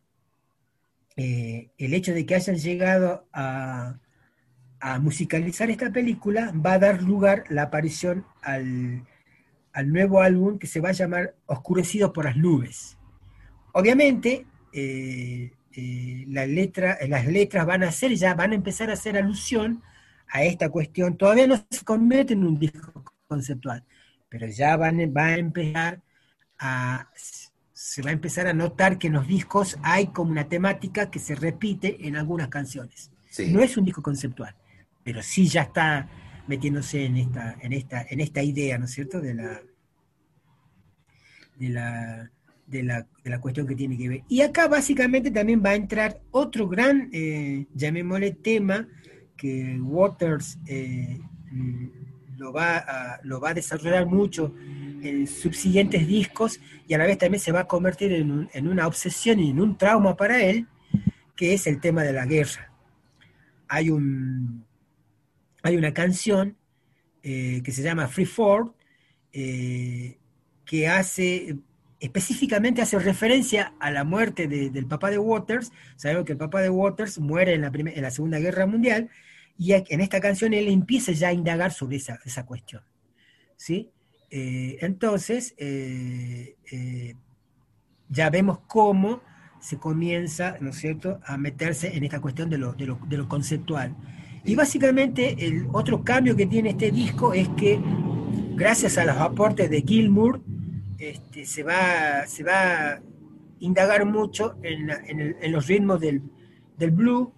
eh, el hecho de que hayan llegado a, musicalizar esta película, va a dar lugar la aparición al, nuevo álbum que se va a llamar Oscurecido por las Nubes. Obviamente, eh, eh, las letras van a hacer ya, van a empezar a hacer alusión a esta cuestión. Todavía no se convierte en un disco conceptual, pero ya van, va a empezar a, se va a empezar a notar que en los discos hay como una temática que se repite en algunas canciones. Sí. No es un disco conceptual, pero sí ya está metiéndose en esta, en esta, en esta idea, ¿no es cierto? De la, de la, de la, de la cuestión que tiene que ver. Y acá básicamente también va a entrar otro gran, eh, llamémosle tema, que Waters eh, lo, va a, lo va a desarrollar mucho en subsiguientes discos y a la vez también se va a convertir en, en una obsesión y en un trauma para él, que es el tema de la guerra. Hay, un, hay una canción eh, que se llama Free Ford, eh, que hace específicamente hace referencia a la muerte de- del papá de Waters. Sabemos que el papá de Waters muere en la, en la Segunda Guerra Mundial y en esta canción él empieza ya a indagar sobre esa, esa cuestión. ¿sí? Eh, entonces, eh, eh, ya vemos cómo se comienza, ¿no es cierto?, a meterse en esta cuestión de lo, de lo- de lo conceptual. Y básicamente el otro cambio que tiene este disco es que gracias a los aportes de Gilmour, este, se, va, se va a indagar mucho en, en los ritmos del, del blues,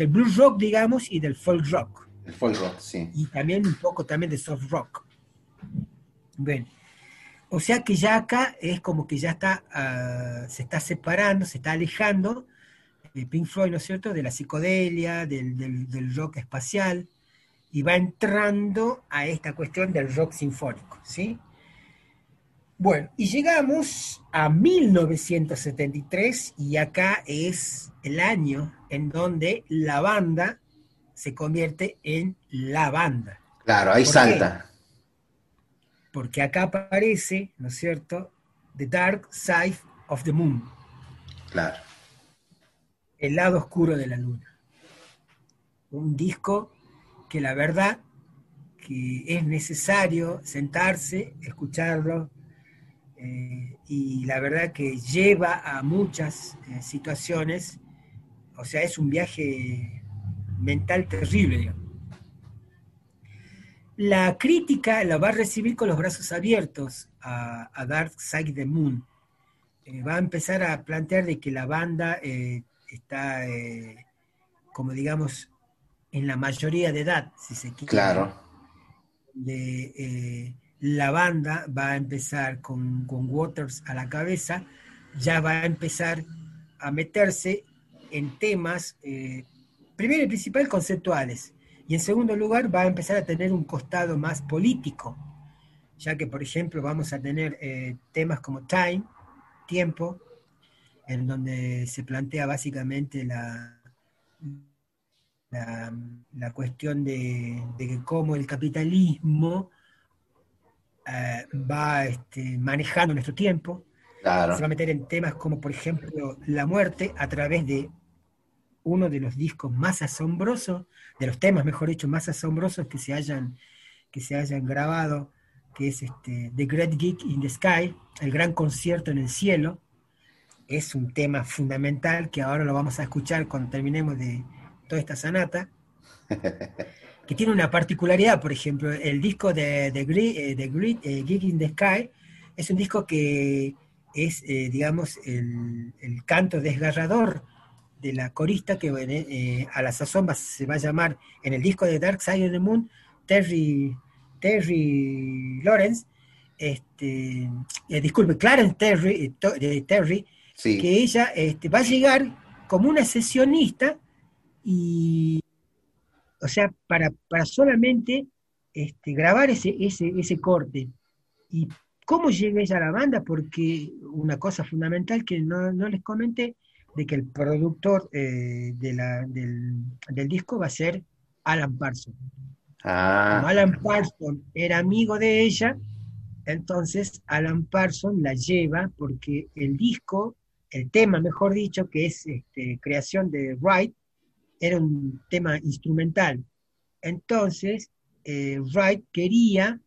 del blues rock, digamos, y del folk rock El folk rock, sí. y también un poco también de soft rock. Bien. O sea que ya acá es como que ya está, ah, se está separando, se está alejando de Pink Floyd, ¿no es cierto?, de la psicodelia, del, del- del rock espacial, y va entrando a esta cuestión del rock sinfónico, ¿sí? Bueno, y llegamos a 1973, y acá es el año en donde la banda se convierte en la banda. Claro, ahí ¿Por salta. Porque acá aparece, ¿no es cierto?, The Dark Side of the Moon, Claro. el lado oscuro de la luna. Un disco que la verdad que es necesario sentarse, escucharlo, eh, y la verdad que lleva a muchas eh, situaciones, o sea, es un viaje mental terrible, digamos. La crítica la va a recibir con los brazos abiertos a, a Dark Side of the Moon. Eh, va a empezar a plantear de que la banda eh, está, como digamos, en la mayoría de edad, si se quiere. Claro. De, la banda va a empezar con, Waters a la cabeza, ya va a empezar a meterse en temas, eh, primero y principal, conceptuales, y en segundo lugar va a empezar a tener un costado más político, ya que, por ejemplo, vamos a tener eh, temas como Time, Tiempo, en donde se plantea básicamente la, la, cuestión de, de cómo el capitalismo eh, va este, manejando nuestro tiempo, Claro. se va a meter en temas como, por ejemplo, la muerte a través de uno de los discos más asombrosos, de los temas, mejor dicho, más asombrosos que se hayan, que se hayan grabado, que es este, The Great Geek in the Sky, el gran concierto en el cielo. Es un tema fundamental que ahora lo vamos a escuchar cuando terminemos de toda esta sanata, [LAUGHS] que tiene una particularidad, por ejemplo, el disco de The Great, eh, The Great, eh, Geek in the Sky es un disco que es, eh, digamos, el, el canto desgarrador de la corista que eh, a la sazón se va a llamar en el disco de Dark Side of the Moon, Terry, Terry Lawrence, este, disculpe, Clarence Terry, eh, Terry Sí. que ella este, va a llegar como una sesionista y, o sea, para, para solamente este, grabar ese, ese, ese corte. ¿Y cómo llega ella a la banda? Porque una cosa fundamental que no, no les comenté, de que el productor eh, de la- del, del disco va a ser Alan Parsons. Como Ah, Alan Parsons era amigo de ella, entonces Alan Parsons la lleva porque el disco, el tema, mejor dicho, que es este, creación de Wright, era un tema instrumental. Entonces, eh, Wright quería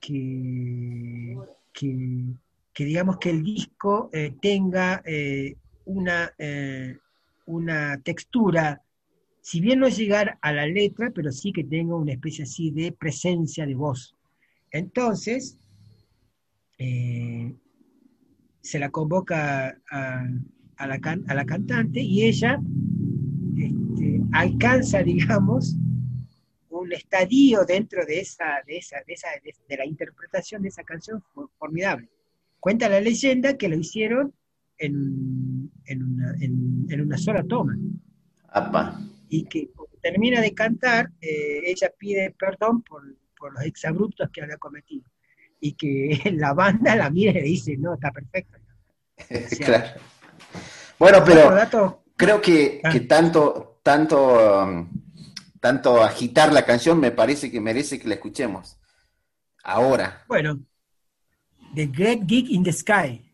que, que, digamos que el disco eh, tenga eh, una, una textura, si bien no llegar a la letra, pero sí que tenga una especie así de presencia de voz. Entonces, se la convoca a la cantante y ella este, alcanza, digamos, un estadio dentro de esa, de esa, de esa, de, de la interpretación de esa canción fo- formidable. Cuenta la leyenda que lo hicieron en, en una, en- en una sola toma Apa. y que cuando termina de cantar, eh, ella pide perdón por, por los exabruptos que había cometido. Y que [LAUGHS] la banda la mira y le dice, no, está perfecto. [LAUGHS] sea, claro. Bueno, pero creo que, Ah. que tanto, tanto, um, tanto agitar la canción me parece que merece que la escuchemos. Ahora. bueno, The Great Gig in the Sky.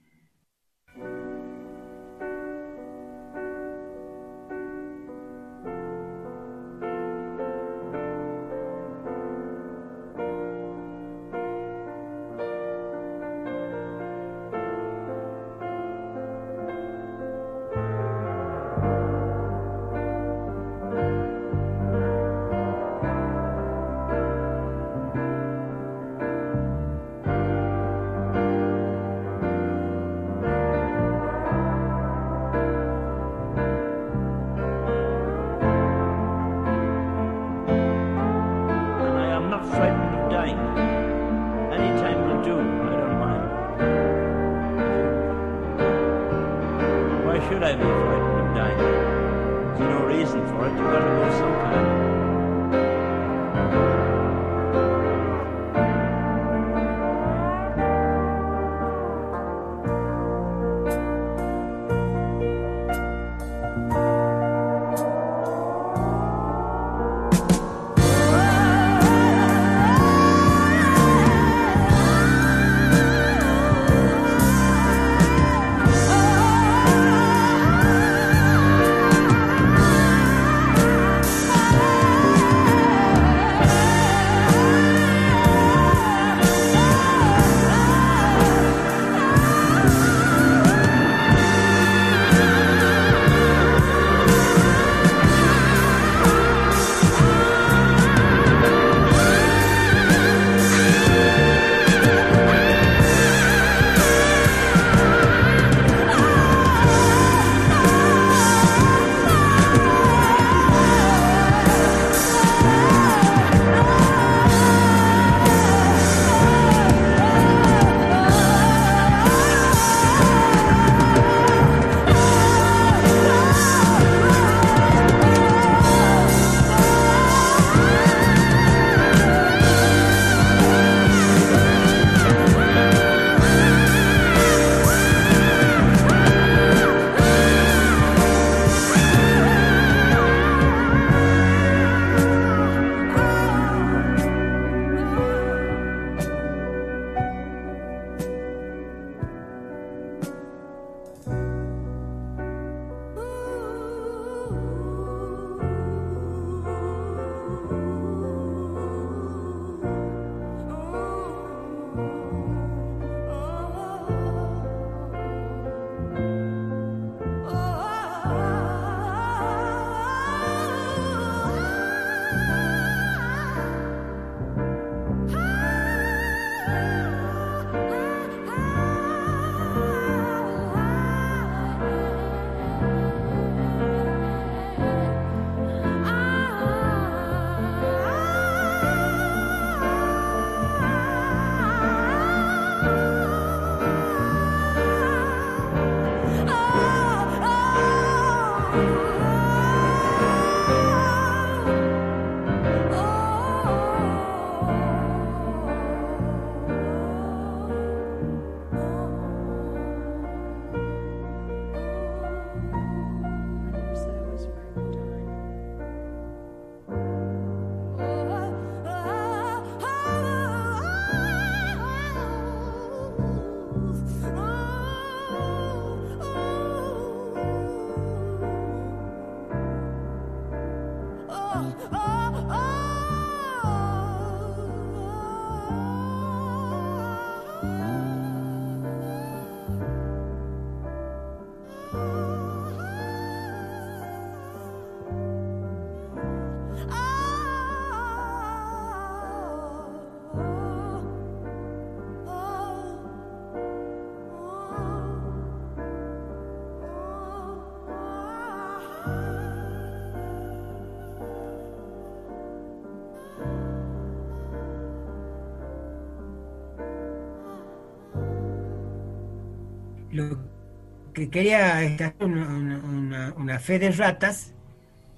Why should I be frightened of dying? There's no reason for it, you've got to go sometime. Que quería es hacer una, una- fe de ratas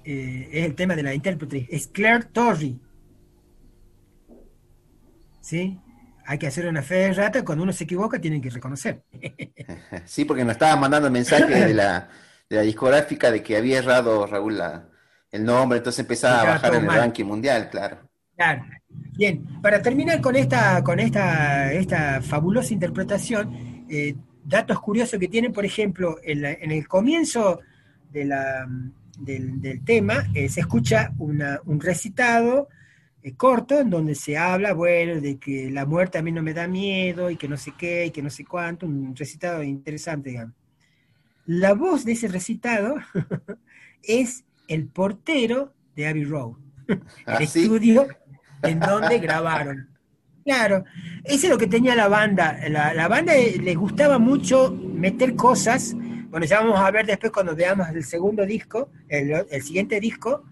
eh, es el tema de la intérprete. Es Claire Torrey. ¿Sí? Hay que hacer una fe de rata. Cuando uno se equivoca, tienen que reconocer. [LAUGHS] Sí, porque nos estaban mandando mensajes de la, de la discográfica de que había errado Raúl la- el nombre, entonces empezaba a bajar en el mal. ranking mundial, claro. Claro. Bien, para terminar con esta, con esta, esta fabulosa interpretación, eh, datos curiosos que tienen, por ejemplo, en, la- en el comienzo de la- del, del tema, eh, se escucha una- un recitado eh, corto en donde se habla, bueno, de que la muerte a mí no me da miedo y que no sé qué y que no sé cuánto, un recitado interesante, digamos. La voz de ese recitado [LAUGHS] es el portero de Abbey Road, [LAUGHS] el ¿Ah, sí? estudio en donde grabaron. Claro, eso es lo que tenía la banda. La, banda eh, le gustaba mucho meter cosas. Bueno, ya vamos a ver después cuando veamos el segundo disco, el, siguiente disco,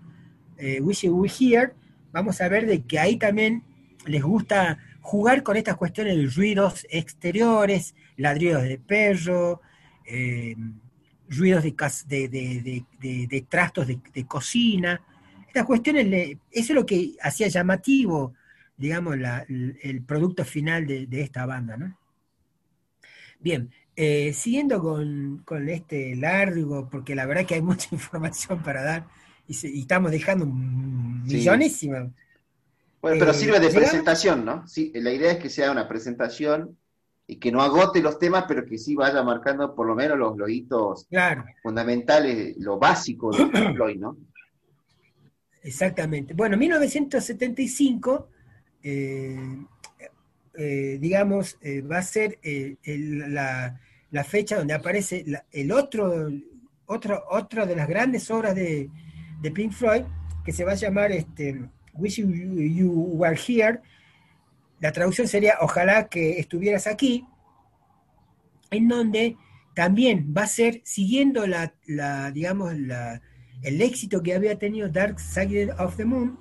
eh, Wish You Were Here, vamos a ver de que ahí también les gusta jugar con estas cuestiones de ruidos exteriores, ladridos de perro, eh, ruidos de, de, de- trastos de cocina. Estas cuestiones, le- eso es lo que hacía llamativo, digamos, la- el, producto final de, de esta banda, ¿no? Bien, eh, siguiendo con, con este largo, porque la verdad que hay mucha [LAUGHS] información para dar y, se- y estamos dejando un Sí. Bueno, pero Eh, sirve de llegamos- presentación, ¿no? Sí, la idea es que sea una presentación y que no agote los temas, pero que sí vaya marcando por lo menos los, los hitos Claro, fundamentales, lo básico de [CLEARS THROAT] Floyd, ¿no? exactamente. Bueno, 1975, eh, eh, digamos, eh, va a ser eh, la, fecha donde aparece el otro, otro, otra de las grandes obras de, de Pink Floyd, que se va a llamar este, Wish You, Were Here. La traducción sería Ojalá que estuvieras aquí, en donde también va a ser siguiendo la, digamos, el éxito que había tenido Dark Side of the Moon,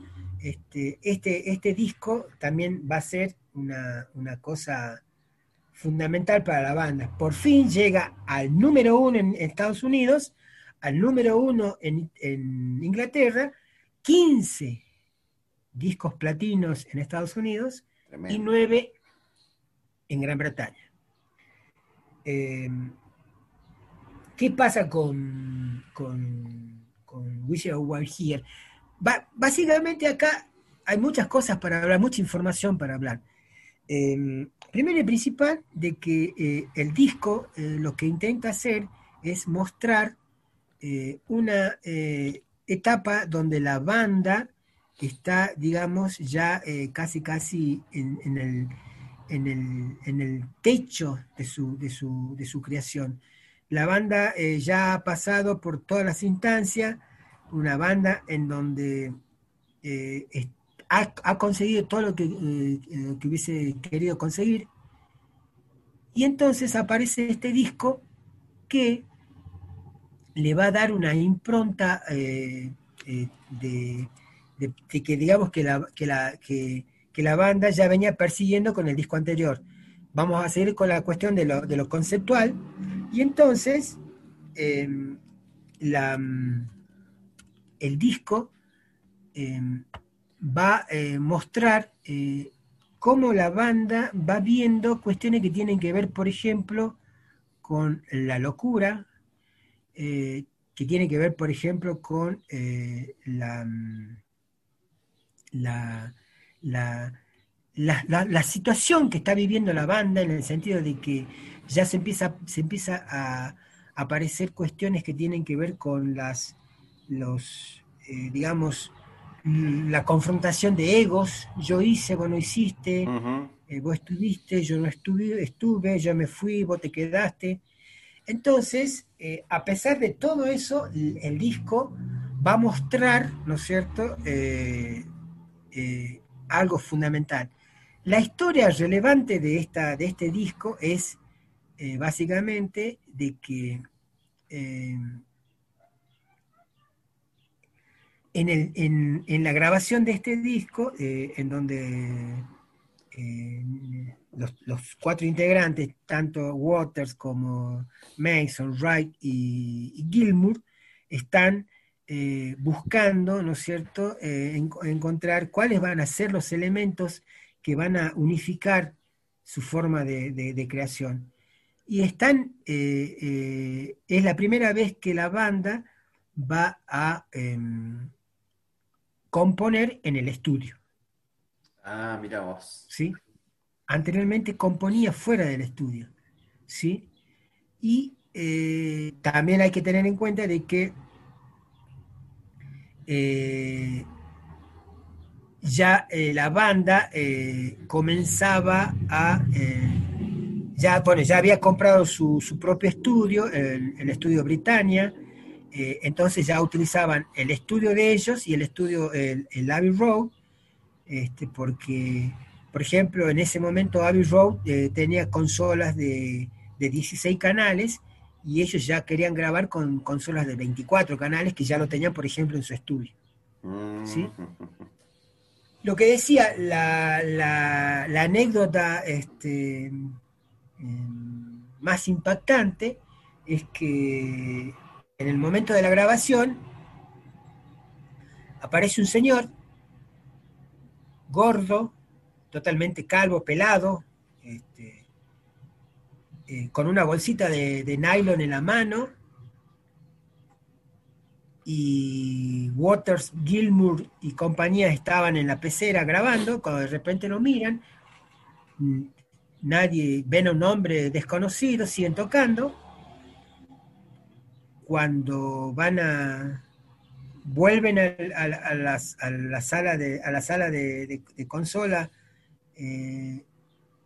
este, este, este disco también va a ser una, una cosa fundamental para la banda. Por fin llega al número uno en Estados Unidos, al número uno en, en Inglaterra, 15 discos platinos en Estados Unidos y Tremendo. 9 en Gran Bretaña. Eh, ¿Qué pasa con, con, con Wish You Were Here? Básicamente acá hay muchas cosas para hablar, mucha información para hablar. Eh, primero y principal, de que eh, el disco eh, lo que intenta hacer es mostrar eh, una etapa donde la banda está, digamos, ya casi casi en, el, techo de su, creación. La banda ya ha pasado por todas las instancias, una banda en donde eh, ha, conseguido todo lo que, eh, que hubiese querido conseguir. Y entonces aparece este disco que le va a dar una impronta eh, de, que digamos que la, que, la, que, la banda ya venía persiguiendo con el disco anterior. Vamos a seguir con la cuestión de lo, de lo conceptual. Y entonces, la, el disco eh, va a eh, mostrar eh, cómo la banda va viendo cuestiones que tienen que ver, por ejemplo, con la locura, eh, que tiene que ver, por ejemplo, con la, mm, la, la, la- la- situación que está viviendo la banda en el sentido de que ya se empieza, se empieza a aparecer cuestiones que tienen que ver con las, los, eh, digamos, l- la confrontación de egos, yo hice, vos no hiciste, eh, vos estuviste, yo no estuve, estuve, yo me fui, vos te quedaste. Entonces, eh, a pesar de todo eso, el, el disco va a mostrar, ¿no es cierto?, Eh, algo fundamental. La historia relevante de, esta, de este disco es básicamente de que eh, en, la grabación de este disco, eh, en donde eh, los, cuatro integrantes, tanto Waters como Mason, Wright y, y Gilmour, están eh, buscando, ¿no es cierto?, en- encontrar cuáles van a ser los elementos que van a unificar su forma de, de- creación. Y están, es la primera vez que la banda va a em, componer en el estudio, Ah, mira vos. ¿sí? Anteriormente componía fuera del estudio, ¿sí? Y eh, también hay que tener en cuenta de que eh, ya eh, la banda comenzaba a... ya, bueno, ya había comprado su, su propio estudio, el, el estudio Britannia, eh, entonces ya utilizaban el estudio de ellos y el estudio, el, el Abbey Road, este, porque, por ejemplo, en ese momento Abbey Road eh, tenía consolas de, de 16 canales y ellos ya querían grabar con consolas de 24 canales que ya lo tenían, por ejemplo, en su estudio. Mm. Sí. Lo que decía, la, la- la anécdota este, em, más impactante es que en el momento de la grabación aparece un señor gordo, totalmente calvo, pelado, este, eh, con una bolsita de, de nylon en la mano, y Waters, Gilmour y compañía estaban en la pecera grabando, cuando de repente lo miran, nadie ven a un hombre desconocido, siguen tocando, cuando van a vuelven a, la- a las- a la sala de a la sala de, de- de consola eh,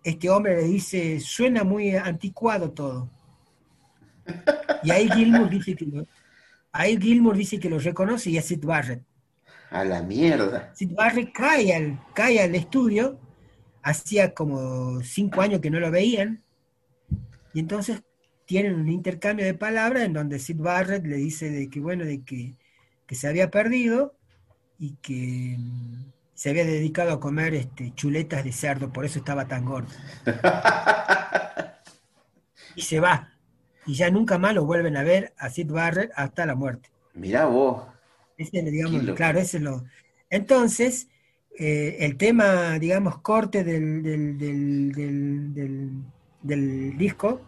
este hombre le dice suena muy anticuado todo y ahí Gilmour dice que lo, ahí Gilmour dice que lo reconoce y es Sid Barrett A la mierda. Sid Barrett cae al, cae al estudio, hacía como cinco años que no lo veían, y entonces tienen un intercambio de palabras en donde Sid Barrett le dice de que, bueno, de que, que se había perdido y que mm, se había dedicado a comer este, chuletas de cerdo, por eso estaba tan gordo. [LAUGHS] Y se va. Y ya nunca más lo vuelven a ver a Sid Barrett hasta la muerte. Mirá vos. Ese es, digamos, Kilo. claro, ese es lo. Entonces, eh, el tema, digamos, corte del, del- del disco,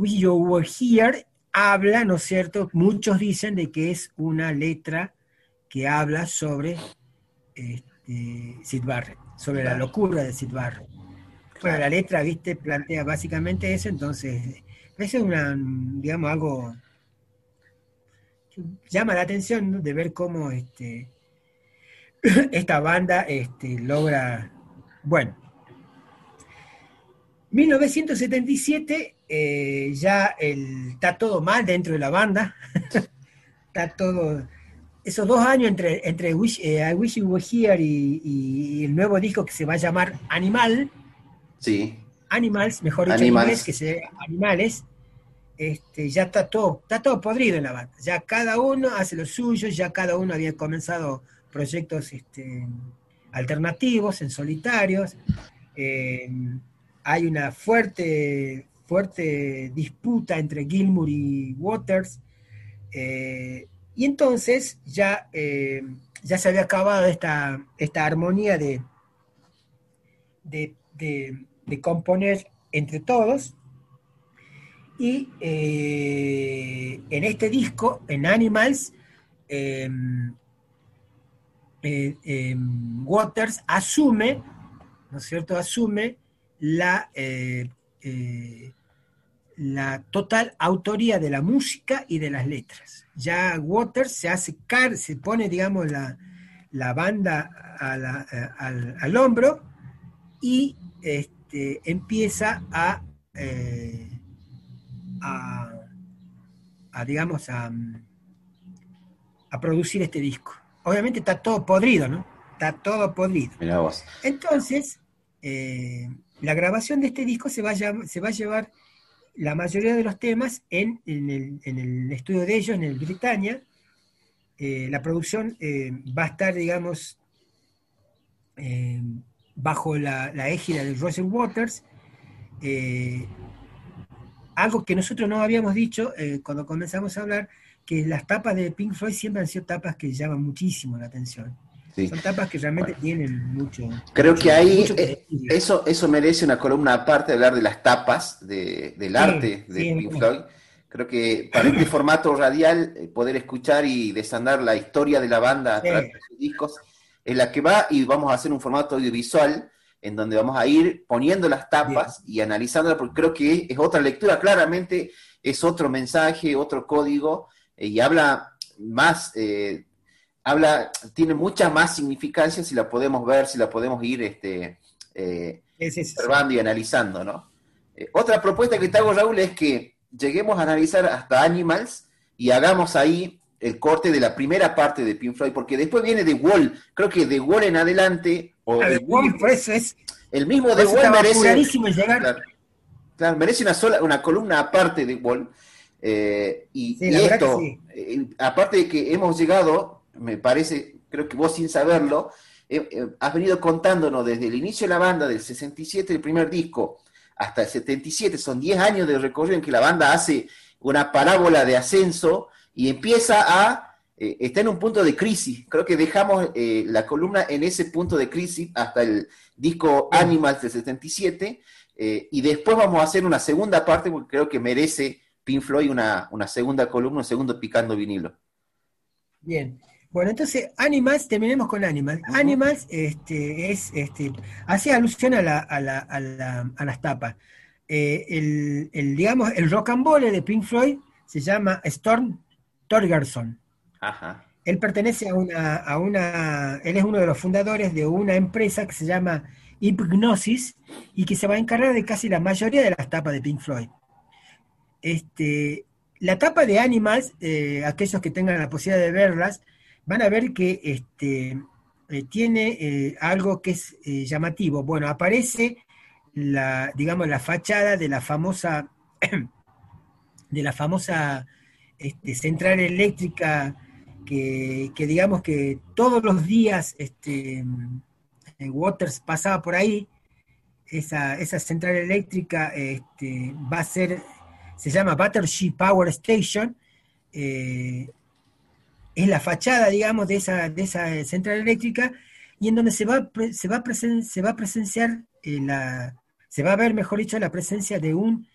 We You Were Here, habla, ¿no es cierto? Muchos dicen de que es una letra que habla sobre este, Sid Barrett, sobre la locura de Sid Barrett. Bueno, la letra, viste, plantea básicamente eso, entonces, eso es una, digamos, algo que llama la atención ¿no? de ver cómo este, [CLEARS THROAT] esta banda este, logra, bueno, 1977 eh, ya el- está todo mal dentro de la banda, [LAUGHS] está todo, esos dos años entre, entre Wish- eh, I Wish You Were Here y, y el nuevo disco que se va a llamar Animal, Sí. Animals, mejor dicho Animals. en inglés, que se Animales, este, ya está todo, está todo podrido en la banda. Ya cada uno hace lo suyo, ya cada uno había comenzado proyectos este, alternativos, en solitarios. Eh, hay una fuerte, fuerte disputa entre Gilmour y Waters. eh, y entonces ya, eh, ya se había acabado esta, esta armonía de, de, de- componer entre todos. Y eh, en este disco, en Animals, eh, Waters asume, ¿no es cierto? Asume la, la total autoría de la música y de las letras. Ya Waters se hace car se pone, digamos, la, la banda a la- a- al, al hombro y este, empieza a, eh, a, a, digamos, a, a producir este disco. Obviamente está todo podrido, ¿no? Está todo podrido. Mirá vos. Entonces, eh, la grabación de este disco se va, a, se va a llevar la mayoría de los temas en, el, estudio de ellos, en el Britannia. eh, la producción eh, va a estar, digamos, eh, bajo la, la égida de Roger Waters. eh, algo que nosotros no habíamos dicho cuando comenzamos a hablar, que las tapas de Pink Floyd siempre han sido tapas que llaman muchísimo la atención. Sí. Son tapas que realmente tienen mucho. Creo mucho- que ahí eh, eso, eso merece una columna aparte hablar de las tapas de- del Sí, arte de sí, Pink Floyd. Creo que para este [COUGHS] formato radial, eh, poder escuchar y desandar la historia de la banda a través de sus discos es la que va y vamos a hacer un formato audiovisual en donde vamos a ir poniendo las tapas y analizándolas porque creo que es otra lectura, claramente es otro mensaje, otro código eh, y habla más, eh, habla, tiene mucha más significancia si la podemos ver, si la podemos ir este, eh, observando y analizando, ¿no? Eh, otra propuesta que te hago, Raúl, es que lleguemos a analizar hasta Animals y hagamos ahí el corte de la primera parte de Pink Floyd, porque después viene The Wall, creo que The Wall en adelante, o Ah, The de Wall, Wall- por eso es. el mismo The Wall merece, llegar. claro, claro, merece una sola, una columna aparte de Wall. Eh, y, esto, aparte de que hemos llegado, me parece, creo que vos sin saberlo, eh, eh, has venido contándonos desde el inicio de la banda, del 67, el primer disco, hasta el 77, son 10 años de recorrido en que la banda hace una parábola de ascenso y empieza a, eh, está en un punto de crisis. Creo que dejamos eh, la columna en ese punto de crisis hasta el disco Animals del 77, eh, y después vamos a hacer una segunda parte porque creo que merece Pink Floyd una, una segunda columna, un segundo picando vinilo. Bien. Bueno, entonces, Animals, terminemos con Animals. Ujú. Animals este, es, este, hace alusión a, la, a, la- a la- a las tapas. Eh, el, el, digamos, el rock and roll de Pink Floyd se llama Storm Torgerson. Ajá. Él pertenece a una, a una, él es uno de los fundadores de una empresa que se llama Hypnosis y que se va a encargar de casi la mayoría de las tapas de Pink Floyd. Este, la tapa de Animals, eh, aquellos que tengan la posibilidad de verlas, van a ver que este, eh, tiene eh, algo que es eh, llamativo. Bueno, aparece la, digamos, la fachada de la famosa, [CLEARS THROAT] de la famosa este, central eléctrica que, que digamos que todos los días este, Waters pasaba por ahí, esa, esa central eléctrica este, va a ser, se llama Battersea Power Station, es la fachada, digamos, de esa, de esa central eléctrica, y en donde se va, se va, presen- se va a presenciar, eh, la, se va a ver, mejor dicho, la presencia de un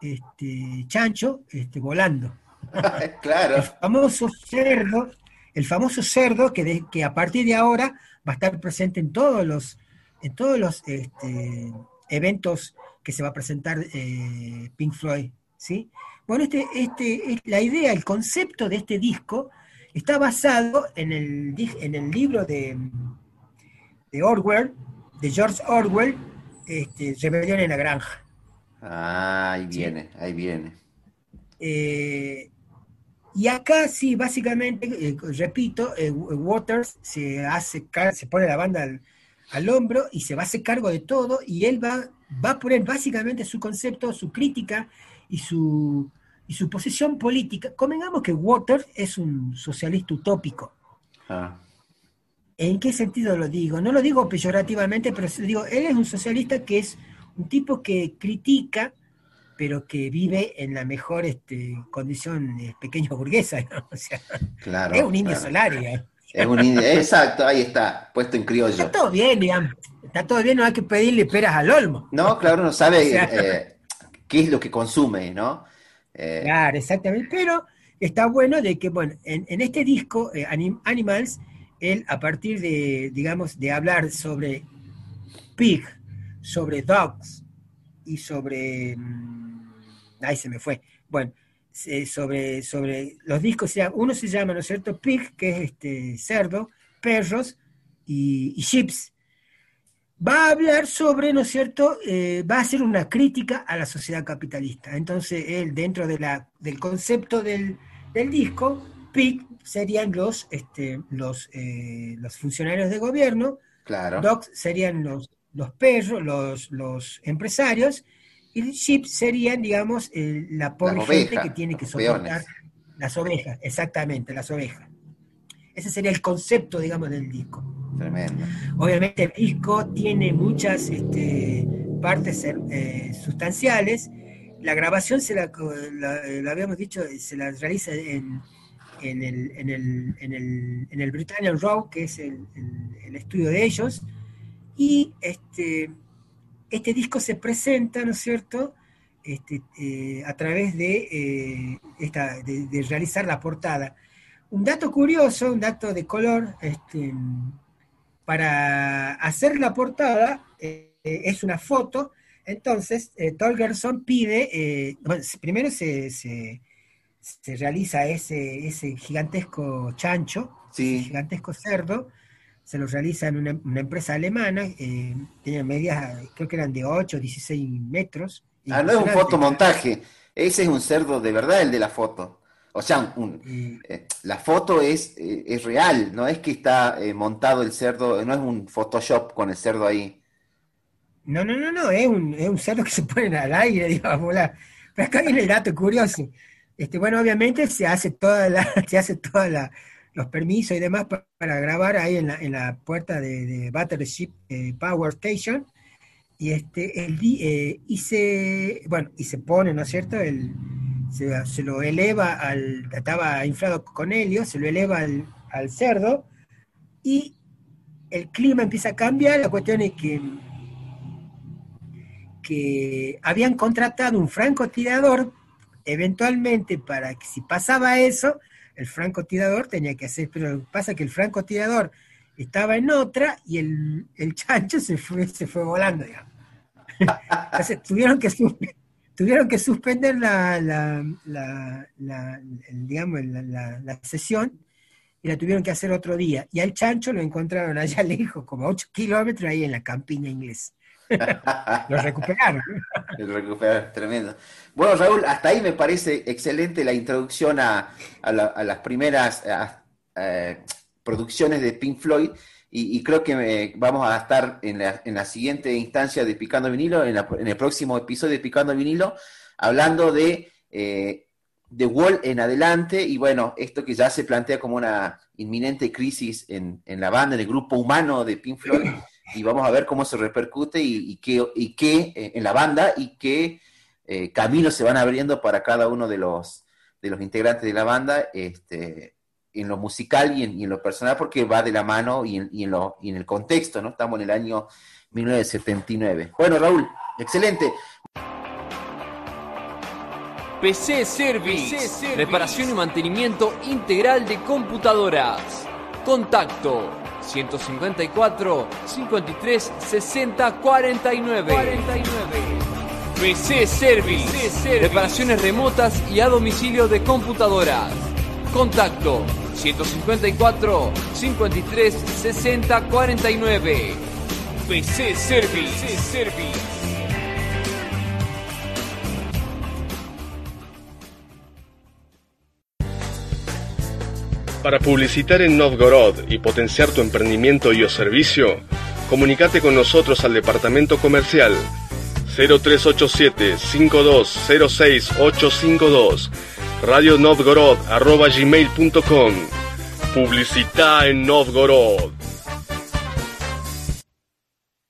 este, chancho este, volando [LAUGHS] el claro. famoso cerdo, el famoso cerdo que, de- que a partir de ahora va a estar presente en todos los, en todos los este, eventos que se va a presentar eh, Pink Floyd, ¿sí? Bueno, este, este, es- la idea, el concepto de este disco está basado en el, en el libro de, de Orwell, de George Orwell, este, Rebelión en la Granja. Ah, ahí viene, ahí viene. Eh, y acá sí, básicamente, eh, repito, eh, Waters se hace se pone la banda al, al hombro y se va a hacer cargo de todo y él va, va a poner básicamente su concepto, su crítica y su, y su posición política. Convengamos que Waters es un socialista utópico. Ah, ¿En qué sentido lo digo? No lo digo peyorativamente, pero digo, él es un socialista que es un tipo que critica, pero que vive en la mejor este, condición eh, pequeña burguesa. ¿no? O sea, claro. es un indio claro. solar, digamos. Es un indio, exacto, ahí está, puesto en Está criollo. todo bien, digamos. Está todo bien, no hay que pedirle peras al olmo. No, claro, uno sabe [LAUGHS] O sea- eh, qué es lo que consume, ¿no? Eh, Claro, exactamente. Pero está bueno de que, bueno, en, en este disco, eh, Anim- Animals, él a partir de, digamos, de hablar sobre Pig, sobre Dogs y sobre... mm, Ahí se me fue. Bueno, sobre, sobre los discos, uno se llama, ¿no es cierto? Pig, que es este cerdo, perros y, y chips. Va a hablar sobre, ¿no es cierto? Eh, va a hacer una crítica a la sociedad capitalista. Entonces, él, dentro de la, del concepto del, del disco, PIC serían los, este, los, eh, los funcionarios de gobierno, claro. Dogs serían los, los perros, los, los empresarios, y Sheep serían, digamos, eh, la pobre Las gente ovejas, que tiene que soportar peones. las ovejas, exactamente, las ovejas. ese sería el concepto, digamos, del disco. Tremendo. Obviamente el disco tiene muchas este, partes eh, sustanciales. La grabación, se la, habíamos dicho, se la realiza en, en el, en, el, en, el, en el Britannian Row, que es el, el- estudio de ellos. Y este, este disco se presenta, ¿no es cierto?, este, eh, a través de, eh, de, de realizar la portada. Un dato curioso, un dato de color, este, para hacer la portada eh, es una foto, entonces eh, Torgerson pide, eh, bueno, primero se, se- se realiza ese, ese gigantesco chancho, Sí. ese gigantesco cerdo, se lo realiza en una, una empresa alemana, eh, tiene medidas, creo que eran de 8 o 16 metros. Ah, no es un fotomontaje. Ese es un cerdo de verdad, el de la foto. O sea, un- eh, la foto es, eh, es real, no es que está eh, montado el cerdo, no es un Photoshop con el cerdo ahí. No, no, no, no, es un, es un cerdo que se pone al aire, [LAUGHS] digamos, volar. Pero acá viene el dato curioso. Este, bueno, obviamente se hace toda la, [LAUGHS] se hace toda la, los permisos y demás pa- para, grabar ahí en la, en la puerta de, de Battleship Power Station. Y este, el, eh, se, bueno, y se pone, ¿no es cierto? Se, se lo eleva al, estaba inflado con helio, se lo eleva al, al cerdo y el clima empieza a cambiar. La cuestión es que que habían contratado un francotirador eventualmente para que si pasaba eso, el francotirador tenía que hacer, pero pasa que el francotirador estaba en otra y el, el chancho se fue, se fue volando, digamos. [LAUGHS] Entonces tuvieron que, tuvieron que suspender la, la, la- la- digamos, la, la- la sesión y la tuvieron que hacer otro día. Y al chancho lo encontraron allá [LAUGHS] lejos, como a 8 kilómetros ahí en la campiña inglesa. [LAUGHS] Lo recuperaron. El recuperar, tremendo. Bueno, Raúl, hasta ahí me parece excelente la introducción a, a la- a las primeras a- producciones de Pink Floyd y, creo que me- vamos a estar en la, en la siguiente instancia de Picando Vinilo, en, la- en el próximo episodio de Picando Vinilo, hablando de eh, The Wall en adelante y bueno, esto que ya se plantea como una inminente crisis en, en la banda, en el grupo humano de Pink Floyd y vamos a ver cómo se repercute y, y qué, y qué eh, en la banda y qué eh, caminos se van abriendo para cada uno de los, de los integrantes de la banda este, en lo musical y en, y en lo personal, porque va de la mano y en, y en lo, y en el contexto, ¿no? Estamos en el año 1979. Bueno, Raúl, excelente. PC Service, reparación y mantenimiento integral de computadoras. Contacto 154 53 60 49. PC Service, reparaciones remotas y a domicilio de computadoras. Contacto 154 53 60 49. PC Service. PC Service. Para publicitar en Novgorod y potenciar tu emprendimiento y o servicio, comunícate con nosotros al departamento comercial 0387 5206 852 radionovgorod.com Publicità en Novgorod.